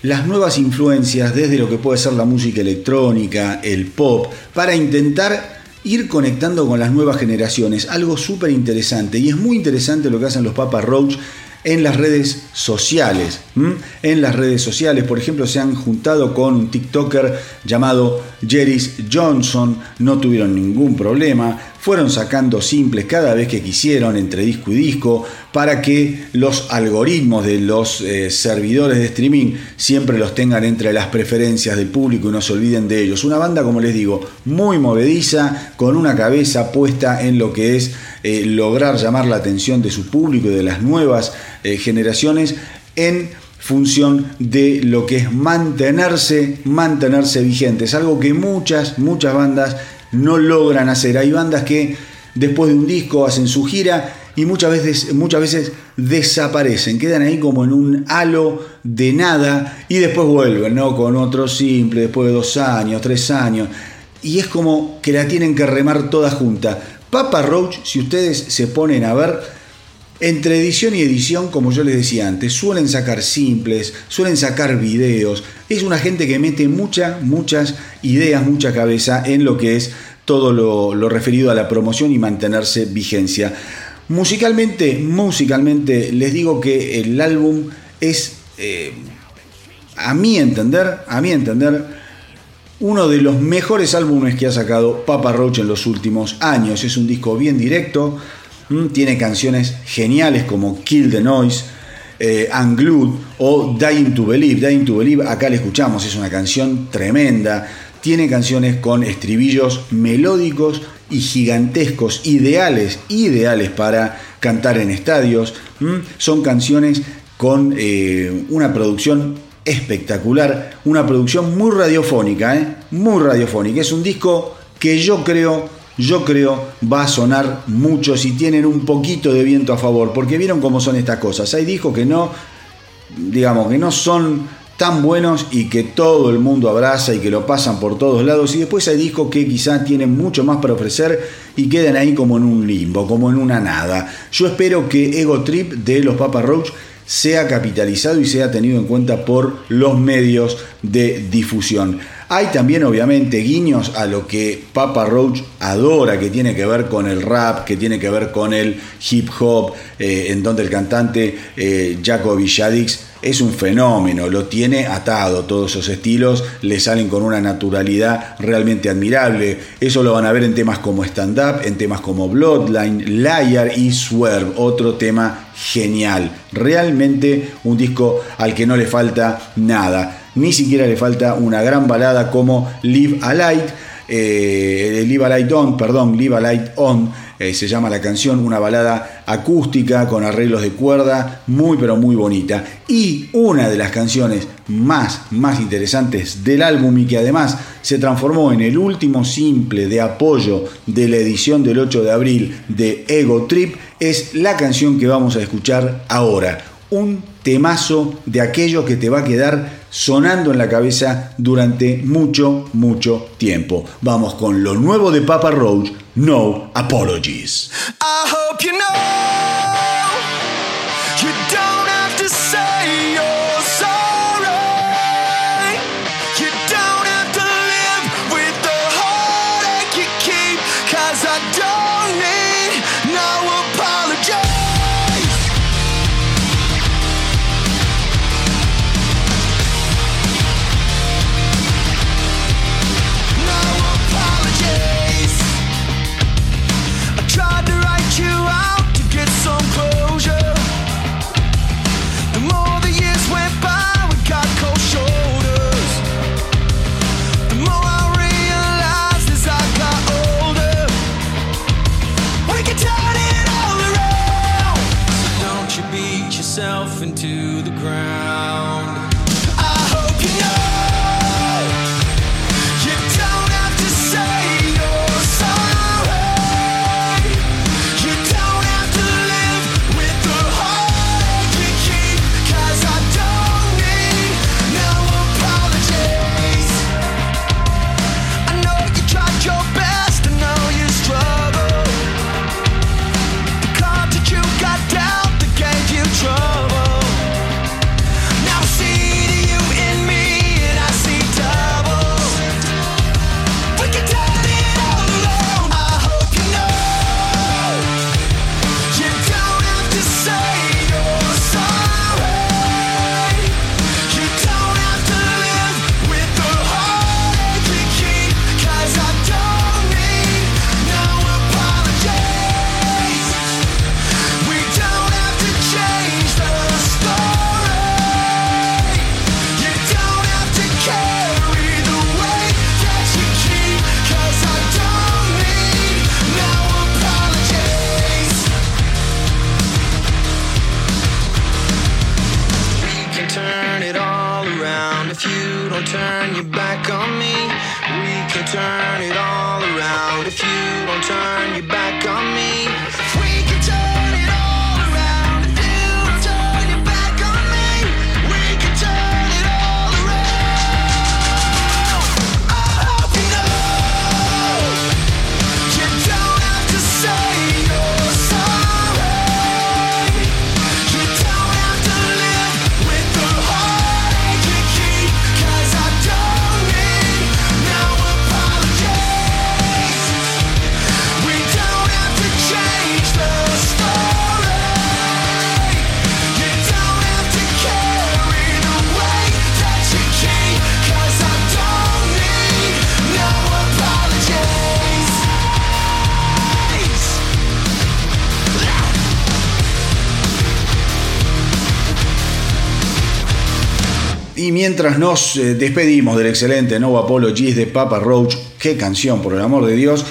las nuevas influencias desde lo que puede ser la música electrónica, el pop, para intentar ir conectando con las nuevas generaciones. Algo súper interesante. Y es muy interesante lo que hacen los Papa Roach en las redes sociales. En las redes sociales, por ejemplo, se han juntado con un TikToker llamado Jerry's Johnson. No tuvieron ningún problema. Fueron sacando simples cada vez que quisieron entre disco y disco para que los algoritmos de los eh, servidores de streaming siempre los tengan entre las preferencias del público y no se olviden de ellos. Una banda, como les digo, muy movediza, con una cabeza puesta en lo que es eh, lograr llamar la atención de su público y de las nuevas eh, generaciones en función de lo que es mantenerse, mantenerse vigentes, algo que muchas, muchas bandas no logran hacer. Hay bandas que después de un disco hacen su gira y muchas veces, muchas veces desaparecen, quedan ahí como en un halo de nada y después vuelven, ¿no? Con otro simple, después de dos años, tres años. Y es como que la tienen que remar toda junta. Papa Roach, si ustedes se ponen a ver, entre edición y edición, como yo les decía antes, suelen sacar simples, suelen sacar videos. Es una gente que mete muchas, muchas ideas, mucha cabeza en lo que es todo lo, referido a la promoción y mantenerse vigencia. Musicalmente, musicalmente, les digo que el álbum es, eh, a mi entender, a mi entender, uno de los mejores álbumes que ha sacado Papa Roach en los últimos años. Es un disco bien directo, tiene canciones geniales como Kill the Noise, eh, o Dying to Believe. Dying to Believe, acá la escuchamos, es una canción tremenda. Tiene canciones con estribillos melódicos y gigantescos, ideales, ideales para cantar en estadios. Son canciones con eh, una producción espectacular, una producción muy radiofónica, ¿eh? muy radiofónica. Es un disco que yo creo, yo creo va a sonar mucho si tienen un poquito de viento a favor, porque vieron cómo son estas cosas. Hay discos que no, digamos, que no son tan buenos y que todo el mundo abraza y que lo pasan por todos lados y después hay discos que quizás tienen mucho más para ofrecer y quedan ahí como en un limbo, como en una nada. Yo espero que Ego Trip de los Papa Roach sea capitalizado y sea tenido en cuenta por los medios de difusión. Hay también obviamente guiños a lo que Papa Roach adora, que tiene que ver con el rap, que tiene que ver con el hip hop, eh, en donde el cantante eh, Shaddix es un fenómeno, lo tiene atado, todos esos estilos le salen con una naturalidad realmente admirable. Eso lo van a ver en temas como Stand Up, en temas como Bloodline, Liar y Swerve, otro tema genial. Realmente un disco al que no le falta nada. Ni siquiera le falta una gran balada como Live a Light, eh, Live a Light On, perdón, Live a Light On, eh, se llama la canción, una balada acústica con arreglos de cuerda, muy pero muy bonita. Y una de las canciones más, más interesantes del álbum y que además se transformó en el último simple de apoyo de la edición del 8 de abril de Ego Trip es la canción que vamos a escuchar ahora. Un temazo de aquello que te va a quedar sonando en la cabeza durante mucho, mucho tiempo. Vamos con lo nuevo de Papa Roach, No Apologies. Mientras nos eh, despedimos del excelente No Apologies de Papa Roach, qué canción por el amor de Dios,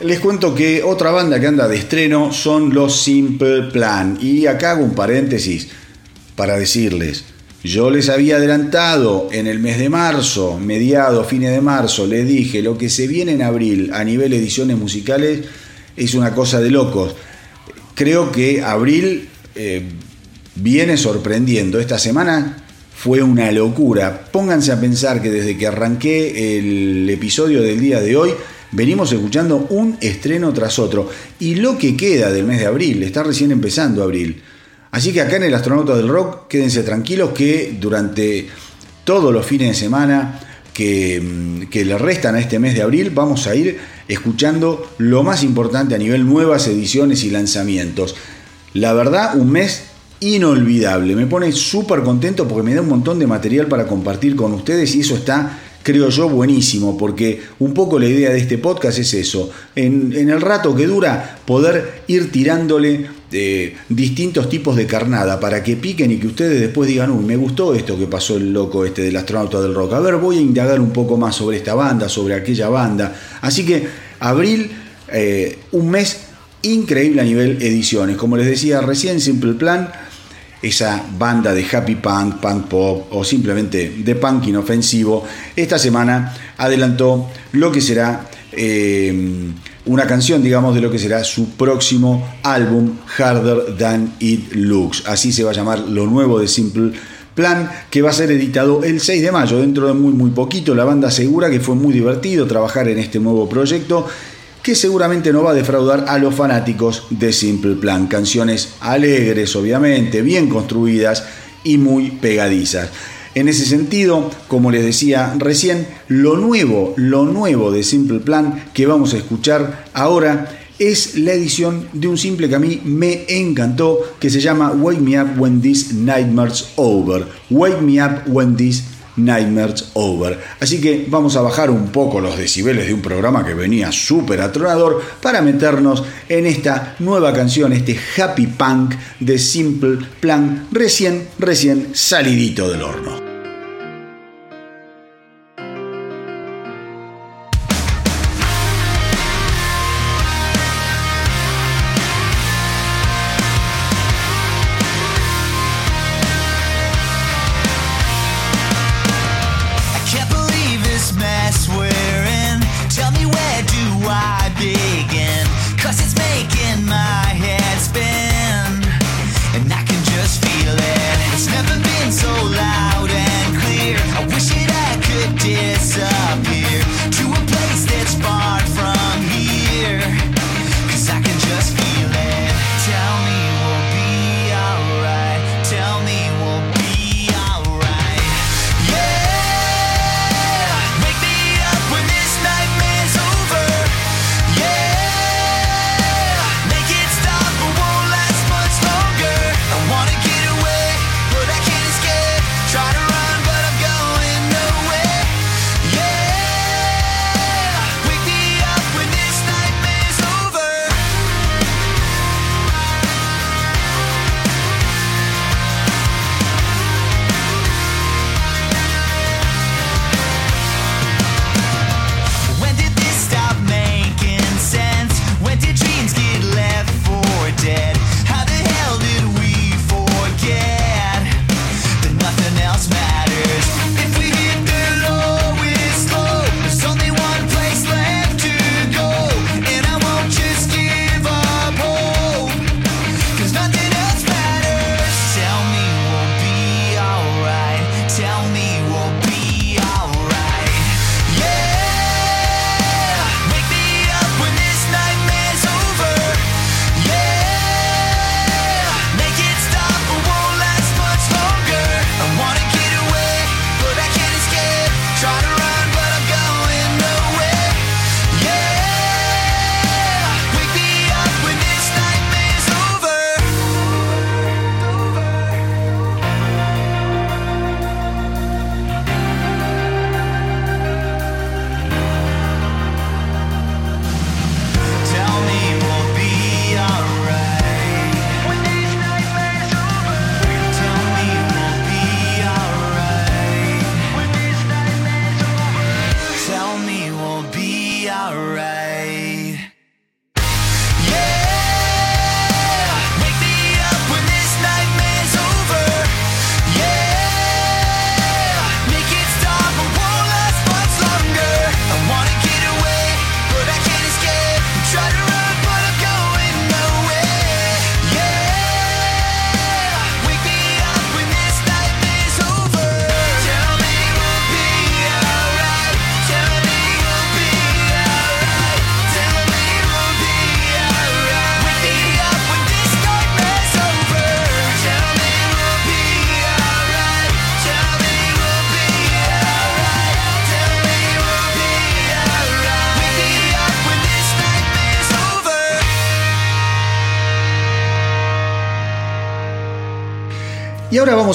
les cuento que otra banda que anda de estreno son los Simple Plan. Y acá hago un paréntesis para decirles, yo les había adelantado en el mes de marzo, mediado, fines de marzo, les dije, lo que se viene en abril a nivel ediciones musicales es una cosa de locos. Creo que abril eh, viene sorprendiendo. Esta semana fue una locura. Pónganse a pensar que desde que arranqué el episodio del día de hoy, venimos escuchando un estreno tras otro. Y lo que queda del mes de abril, está recién empezando abril. Así que acá en el Astronauta del Rock, quédense tranquilos que durante todos los fines de semana que, mm, le restan a este mes de abril, vamos a ir escuchando lo más importante a nivel nuevas ediciones y lanzamientos. La verdad, un mes inolvidable. Me pone súper contento porque me da un montón de material para compartir con ustedes y eso está, creo yo, buenísimo porque un poco la idea de este podcast es eso. En, el rato que dura, poder ir tirándole eh, distintos tipos de carnada para que piquen y que ustedes después digan, uy, me gustó esto que pasó el loco este del astronauta del rock. A ver, voy a indagar un poco más sobre esta banda, sobre aquella banda. Así que abril, eh, un mes increíble a nivel ediciones. Como les decía recién, Simple Plan, esa banda de happy punk, punk pop o simplemente de punk inofensivo, esta semana adelantó lo que será eh, una canción, digamos, de lo que será su próximo álbum, Harder Than It Looks. Así se va a llamar lo nuevo de Simple Plan, que va a ser editado el 6 de mayo, dentro de muy, muy poquito. La banda asegura que fue muy divertido trabajar en este nuevo proyecto que seguramente no va a defraudar a los fanáticos de Simple Plan. Canciones alegres, obviamente, bien construidas y muy pegadizas. En ese sentido, como les decía recién, lo nuevo, lo nuevo de Simple Plan que vamos a escuchar ahora es la edición de un simple que a mí me encantó, que se llama Wake Me Up When This Nightmare's Over. Wake Me Up When This Nightmares Over. Así que vamos a bajar un poco los decibeles de un programa que venía súper atronador para meternos en esta nueva canción, este happy punk de Simple Plan, recién, recién salidito del horno.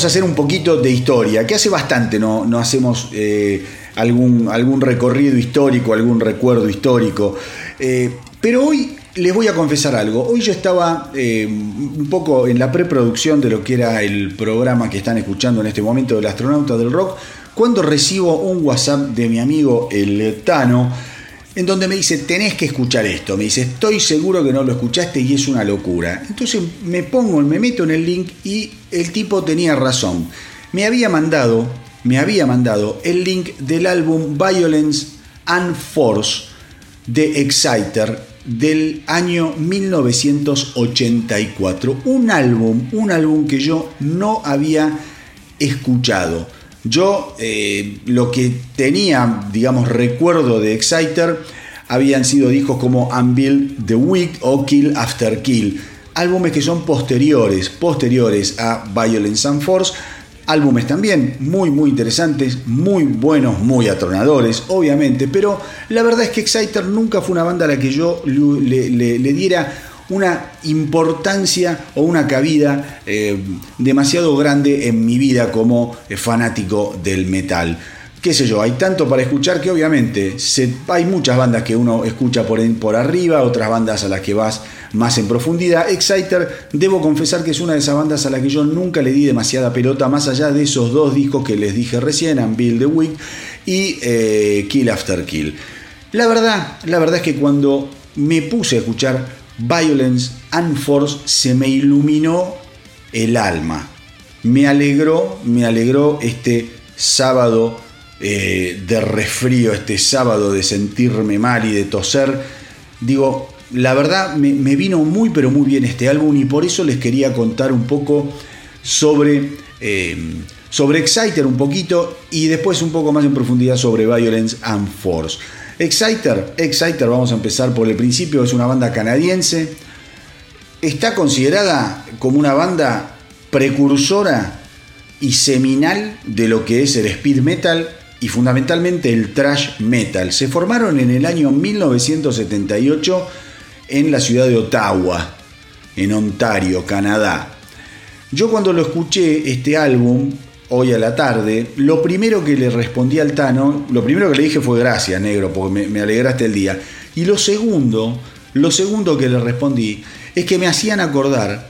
Hacer un poquito de historia, que hace bastante no, no hacemos eh, algún, algún recorrido histórico, algún recuerdo histórico. Eh, pero hoy les voy a confesar algo. Hoy yo estaba eh, un poco en la preproducción de lo que era el programa que están escuchando en este momento del astronauta del rock, cuando recibo un WhatsApp de mi amigo el Tano, en donde me dice, tenés que escuchar esto. Me dice, estoy seguro que no lo escuchaste y es una locura. Entonces me pongo, me meto en el link y el tipo tenía razón. Me había mandado, me había mandado el link del álbum Violence and Force de Exciter del año 1984. Un álbum, un álbum que yo no había escuchado. Yo eh, lo que tenía, digamos, recuerdo de Exciter habían sido discos como Unbuild the Week o Kill After Kill, álbumes que son posteriores, posteriores a Violence and Force, álbumes también muy muy interesantes, muy buenos, muy atronadores, obviamente, pero la verdad es que Exciter nunca fue una banda a la que yo le diera una importancia o una cabida eh, demasiado grande en mi vida como eh, fanático del metal. Qué sé yo, hay tanto para escuchar que obviamente hay muchas bandas que uno escucha por, por arriba, otras bandas a las que vas más en profundidad. Exciter, debo confesar que es una de esas bandas a las que yo nunca le di demasiada pelota, más allá de esos dos discos que les dije recién, Unbuild the Week y eh, Kill After Kill. La verdad, la verdad es que cuando me puse a escuchar Violence and Force se me iluminó el alma. Me alegró, me alegró este sábado eh, de resfrío, este sábado de sentirme mal y de toser. Digo, la verdad me, vino muy pero muy bien este álbum y por eso les quería contar un poco sobre, eh, sobre Exciter un poquito y después un poco más en profundidad sobre Violence and Force. Exciter, Exciter, vamos a empezar por el principio, es una banda canadiense. Está considerada como una banda precursora y seminal de lo que es el speed metal y fundamentalmente el thrash metal. Se formaron en el año 1978 en la ciudad de Ottawa, en Ontario, Canadá. Yo cuando lo escuché este álbum hoy a la tarde, lo primero que le respondí al Tano, lo primero que le dije fue gracias, negro, porque me, alegraste el día. Y lo segundo, lo segundo que le respondí es que me hacían acordar,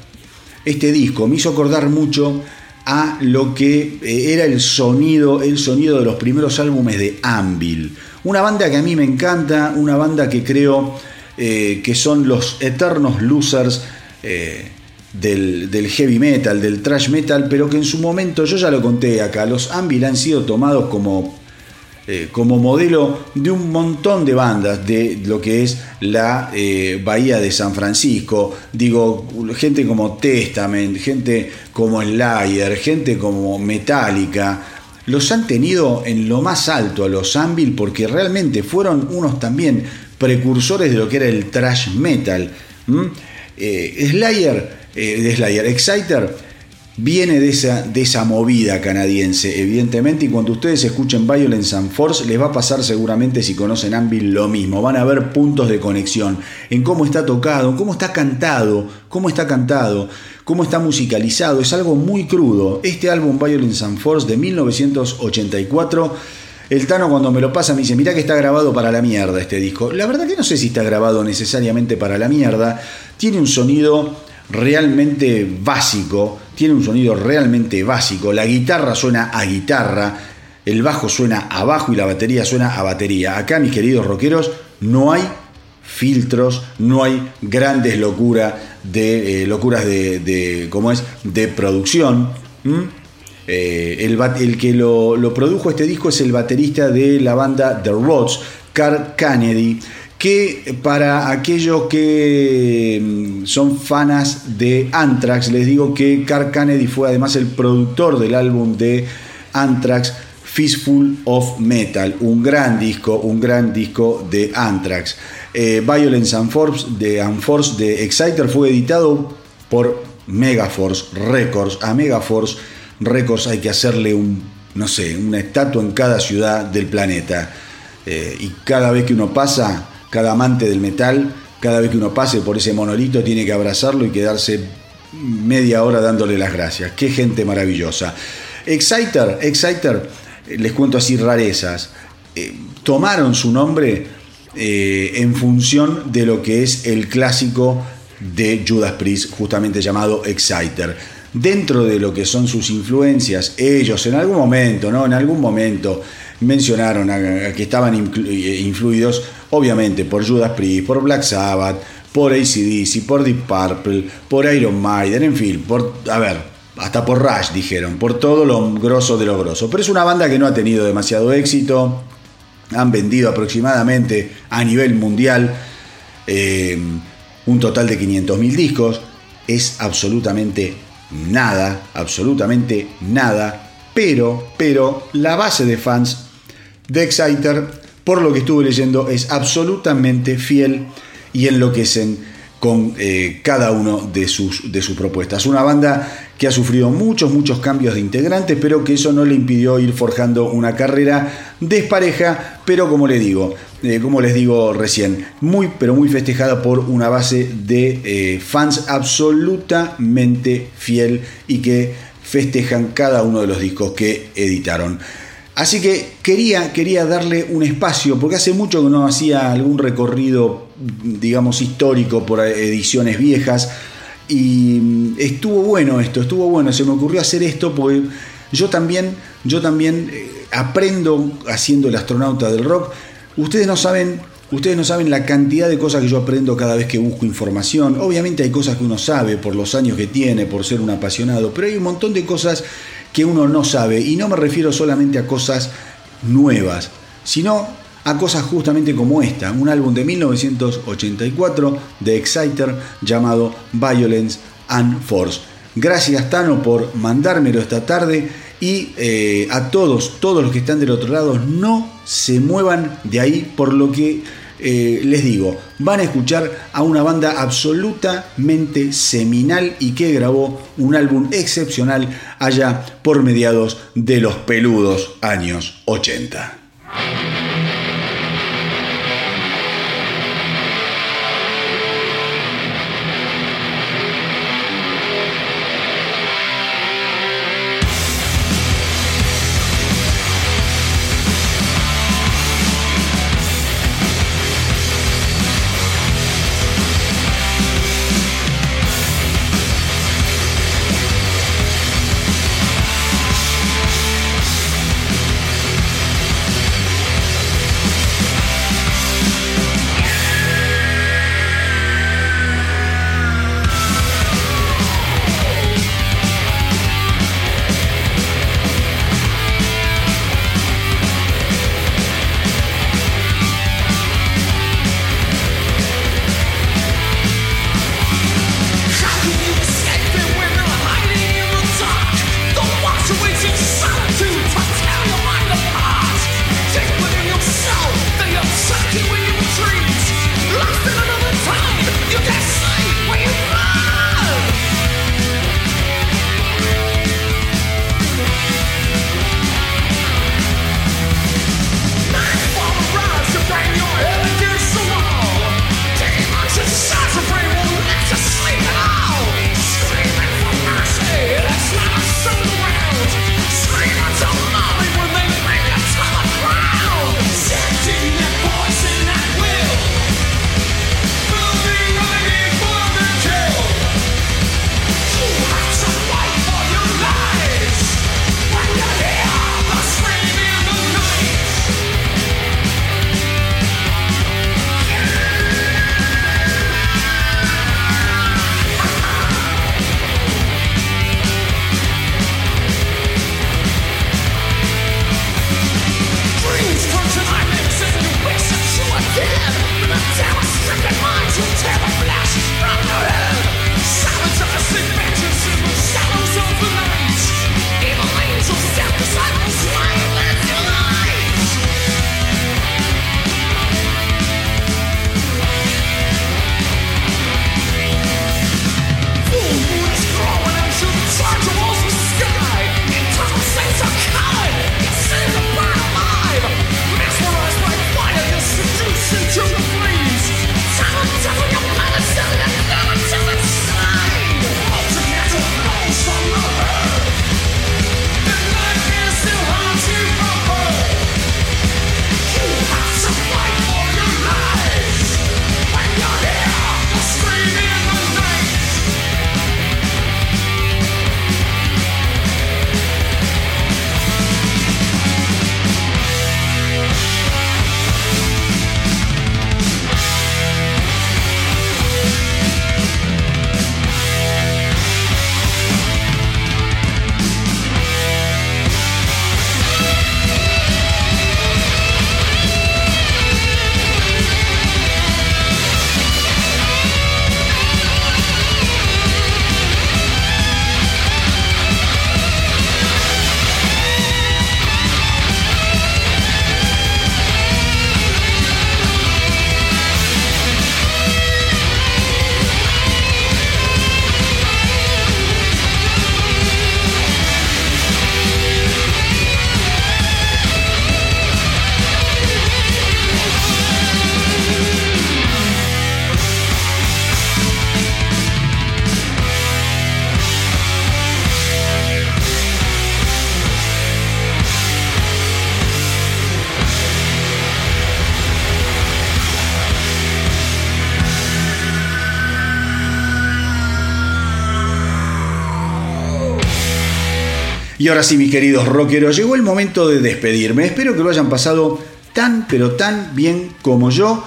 este disco me hizo acordar mucho a lo que eh, era el sonido, el sonido de los primeros álbumes de Anvil. Una banda que a mí me encanta, una banda que creo eh, que son los eternos losers. Eh, del, heavy metal, del thrash metal, pero que en su momento, yo ya lo conté acá, los Anvil han sido tomados como, eh, como modelo de un montón de bandas de lo que es la eh, Bahía de San Francisco. Digo, gente como Testament, gente como Slayer, gente como Metallica. Los han tenido en lo más alto a los Anvil porque realmente fueron unos también precursores de lo que era el thrash metal. Eh, Slayer eh, de Slayer. Exciter viene de esa, de esa movida canadiense, evidentemente, y cuando ustedes escuchen Violence and Force, les va a pasar seguramente si conocen Anvil lo mismo. Van a ver puntos de conexión en cómo está tocado, cómo está cantado, cómo está cantado, cómo está musicalizado. Es algo muy crudo. Este álbum Violence and Force de 1984. El Tano cuando me lo pasa me dice, mira que está grabado para la mierda este disco. La verdad que no sé si está grabado necesariamente para la mierda. Tiene un sonido realmente básico, tiene un sonido realmente básico, la guitarra suena a guitarra, el bajo suena a bajo y la batería suena a batería. Acá, mis queridos rockeros, no hay filtros, no hay grandes locuras de, eh, locuras de, ¿cómo es? de producción. Eh, el, el, que lo, lo, produjo este disco es el baterista de la banda The Rods, Carl Kennedy, que para aquellos que mm, son fanas de Anthrax, les digo que Carl Kennedy fue además el productor del álbum de Anthrax, Fistful of Metal, un gran disco, un gran disco de Anthrax. Eh, Violence and Force de, Force de Exciter fue editado por Megaforce Records. A Megaforce Records hay que hacerle un, no sé, una estatua en cada ciudad del planeta. Eh, y cada vez que uno pasa, cada amante del metal, cada vez que uno pase por ese monolito, tiene que abrazarlo y quedarse media hora dándole las gracias. Qué gente maravillosa. Exciter, Exciter, les cuento así rarezas. eh, tomaron su nombre eh, en función de lo que es el clásico de Judas Priest, justamente llamado Exciter. Dentro de lo que son sus influencias, ellos en algún momento, ¿no? En algún momento mencionaron que estaban eh, influidos, obviamente, por Judas Priest, por Black Sabbath, por ACDC, por Deep Purple, por Iron Maiden, en fin, por, a ver, hasta por Rush dijeron, por todo lo grosso de lo grosso. Pero es una banda que no ha tenido demasiado éxito, han vendido aproximadamente a nivel mundial eh, un total de 500.000 discos. Es absolutamente nada, absolutamente nada. Pero, pero la base de fans de Exciter, por lo que estuve leyendo, es absolutamente fiel y enloquecen con eh, cada uno de sus, de sus propuestas. Una banda que ha sufrido muchos, muchos cambios de integrantes, pero que eso no le impidió ir forjando una carrera despareja, pero como le digo, eh, como les digo recién, muy, pero muy festejada por una base de eh, fans absolutamente fiel y que festejan cada uno de los discos que editaron. Así que quería, quería darle un espacio, porque hace mucho que no hacía algún recorrido, digamos, histórico por ediciones viejas. Y mm, estuvo bueno esto, estuvo bueno. Se me ocurrió hacer esto porque yo también, yo también eh, aprendo haciendo el astronauta del rock. Ustedes no saben, ustedes no saben la cantidad de cosas que yo aprendo cada vez que busco información. Obviamente hay cosas que uno sabe por los años que tiene, por ser un apasionado, pero hay un montón de cosas que uno no sabe. Y no me refiero solamente a cosas nuevas, sino a cosas justamente como esta, un álbum de 1984 de Exciter llamado Violence and Force. Gracias Tano por mandármelo esta tarde y eh, a todos, todos los que están del otro lado, no se muevan de ahí por lo que eh, les digo, van a escuchar a una banda absolutamente seminal y que grabó un álbum excepcional allá por mediados de los peludos años 80. Ahora sí, mis queridos rockeros, llegó el momento de despedirme. Espero que lo hayan pasado tan, pero tan bien como yo.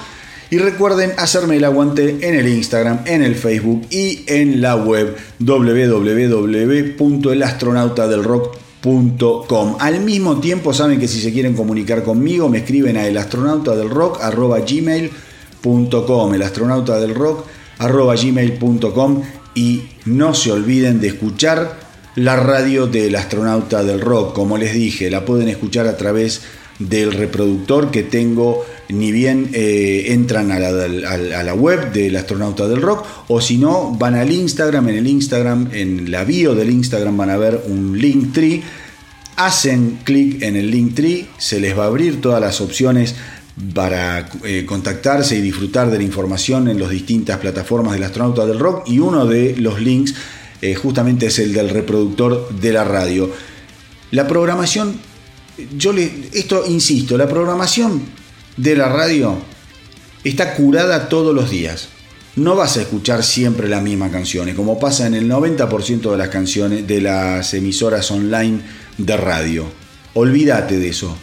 Y recuerden hacerme el aguante en el Instagram, en el Facebook y en la web www.elastronautadelrock.com. Al mismo tiempo saben que si se quieren comunicar conmigo me escriben a elastronautadelrock.gmail.com elastronautadelrock.gmail.com y no se olviden de escuchar la radio del astronauta del rock. Como les dije, la pueden escuchar a través del reproductor que tengo, ni bien eh, entran a la, web del astronauta del rock, o si no, van al Instagram, en el Instagram, en la bio del Instagram van a ver un link tree, hacen clic en el link tree, se les va a abrir todas las opciones para eh, contactarse y disfrutar de la información en las distintas plataformas del astronauta del rock y uno de los links eh, justamente es el del reproductor de la radio. La programación, yo le, esto insisto, la programación de la radio está curada todos los días. No vas a escuchar siempre las mismas canciones, como pasa en el 90% de las canciones de las emisoras online de radio. Olvídate de eso.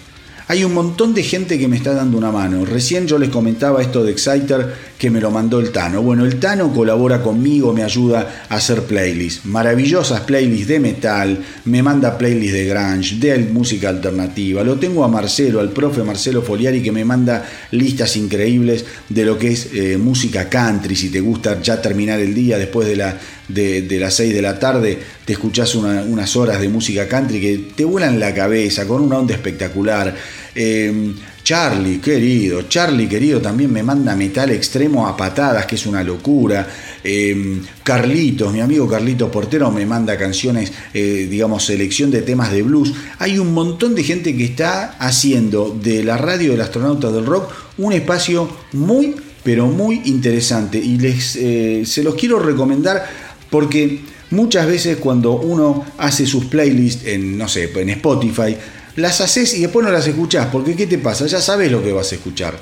Hay un montón de gente que me está dando una mano. Recién yo les comentaba esto de Exciter que me lo mandó el Tano. Bueno, el Tano colabora conmigo, me ayuda a hacer playlists. Maravillosas playlists de metal, me manda playlists de grunge, de música alternativa. Lo tengo a Marcelo, al profe Marcelo Foliari, que me manda listas increíbles de lo que es eh, música country. Si te gusta ya terminar el día después de, la, de, las 6 de la tarde, te escuchás unas horas de música country que te vuelan la cabeza con una onda espectacular. Em, Charlie, querido, Charlie, querido, también me manda metal extremo a patadas, que es una locura. Em, Carlitos, mi amigo Carlitos Portero, me manda canciones, eh, digamos, selección de temas de blues. Hay un montón de gente que está haciendo de la radio del astronauta del rock un espacio muy, pero muy interesante. Y les, eh, se los quiero recomendar porque muchas veces cuando uno hace sus playlists en, no sé, en Spotify, las haces y después no las escuchás, porque ¿qué te pasa? Ya sabes lo que vas a escuchar.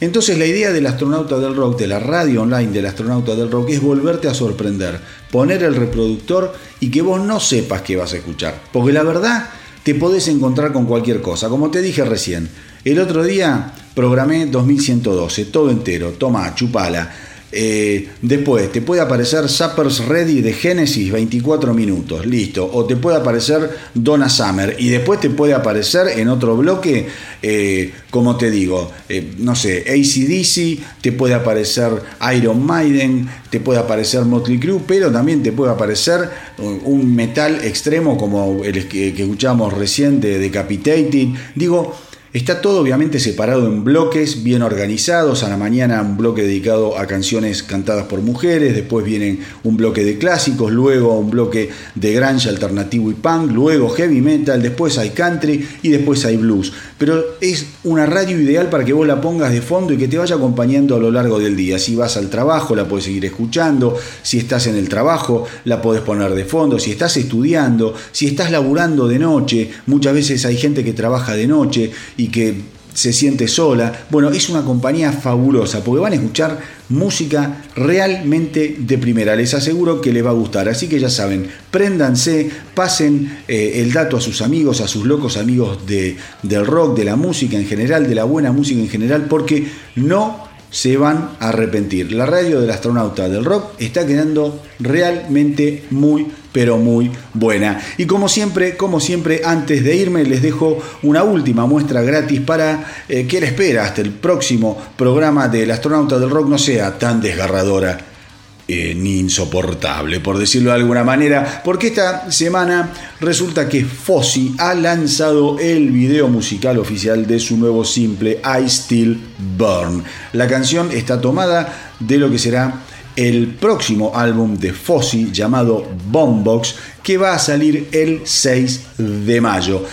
Entonces la idea del astronauta del rock, de la radio online del astronauta del rock, es volverte a sorprender, poner el reproductor y que vos no sepas qué vas a escuchar. Porque la verdad te podés encontrar con cualquier cosa, como te dije recién. El otro día programé 2112, todo entero, toma, chupala eh, después te puede aparecer Zappers Ready de Genesis 24 minutos, listo. O te puede aparecer Donna Summer. Y después te puede aparecer en otro bloque, eh, como te digo, eh, no sé, ACDC, te puede aparecer Iron Maiden, te puede aparecer Motley Crue, pero también te puede aparecer un metal extremo como el que, escuchamos recién de Decapitated. Digo, Está todo obviamente separado en bloques bien organizados. A la mañana un bloque dedicado a canciones cantadas por mujeres, después viene un bloque de clásicos, luego un bloque de grunge alternativo y punk, luego heavy metal, después hay country y después hay blues. Pero es una radio ideal para que vos la pongas de fondo y que te vaya acompañando a lo largo del día. Si vas al trabajo la puedes seguir escuchando, si estás en el trabajo la podés poner de fondo, si estás estudiando, si estás laburando de noche, muchas veces hay gente que trabaja de noche y que se siente sola. Bueno, es una compañía fabulosa porque van a escuchar música realmente de primera. Les aseguro que les va a gustar. Así que ya saben, préndanse, pasen eh, el dato a sus amigos, a sus locos amigos de, del rock, de la música en general, de la buena música en general, porque no se van a arrepentir. La radio del astronauta del rock está quedando realmente muy pero muy buena. Y como siempre, como siempre, antes de irme les dejo una última muestra gratis para eh, que la espera hasta el próximo programa del astronauta del rock no sea tan desgarradora eh, ni insoportable, por decirlo de alguna manera, porque esta semana resulta que Fossi ha lanzado el video musical oficial de su nuevo simple I Still Burn. La canción está tomada de lo que será el próximo álbum de Fossi llamado Boombox, que va a salir el 6 de mayo.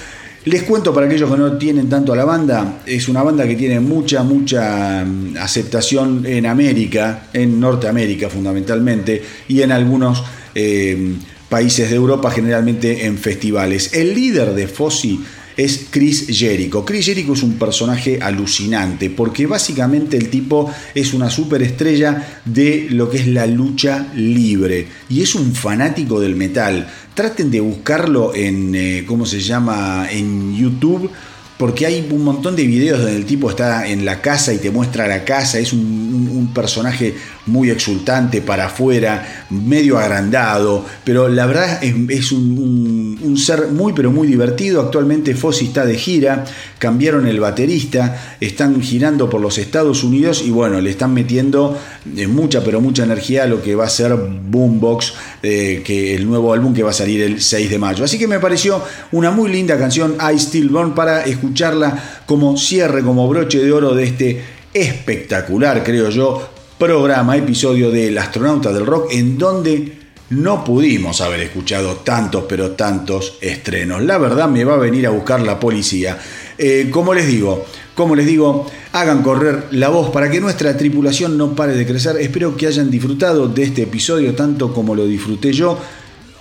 Les cuento para aquellos que no tienen tanto a la banda, es una banda que tiene mucha, mucha mm, aceptación en América, en Norteamérica fundamentalmente, y en algunos eh, países de Europa, generalmente en festivales. El líder de Fossi es Chris Jericho. Chris Jericho es un personaje alucinante porque básicamente el tipo es una superestrella de lo que es la lucha libre y es un fanático del metal. Traten de buscarlo en, eh, ¿cómo se llama?, en YouTube porque hay un montón de videos donde el tipo está en la casa y te muestra la casa, es un, personaje muy exultante para afuera, medio agrandado, pero la verdad es, un, ser muy pero muy divertido. Actualmente Fossi está de gira, cambiaron el baterista, están girando por los Estados Unidos. Y bueno, le están metiendo eh, mucha pero mucha energía a lo que va a ser Boombox, eh, que el nuevo álbum que va a salir el 6 de mayo. Así que me pareció una muy linda canción, I Still Born, para escucharla como cierre, como broche de oro de este espectacular, creo yo, programa, episodio del Astronauta del Rock, en donde no pudimos haber escuchado tantos, pero tantos estrenos. La verdad me va a venir a buscar la policía. Eh, como les digo, como les digo, hagan correr la voz para que nuestra tripulación no pare de crecer. Espero que hayan disfrutado de este episodio tanto como lo disfruté yo.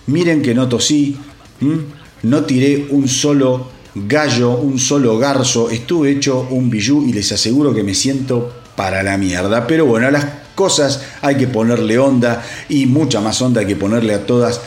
Miren que no tosí, no tiré un solo gallo, un solo garzo, estuve hecho un bijú y les aseguro que me siento para la mierda. Pero bueno, a las cosas hay que ponerle onda y mucha más onda hay que ponerle a todas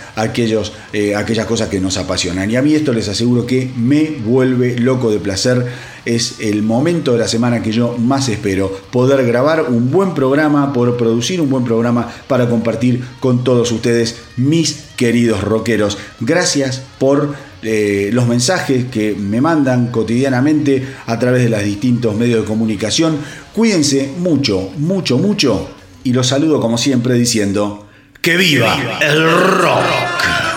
eh, aquellas cosas que nos apasionan. Y a mí esto les aseguro que me vuelve loco de placer. Es el momento de la semana que yo más espero. Poder grabar un buen programa, poder producir un buen programa para compartir con todos ustedes, mis queridos rockeros. Gracias por eh, los mensajes que me mandan cotidianamente a través de los distintos medios de comunicación. Cuídense mucho, mucho, mucho y los saludo como siempre diciendo que viva el rock.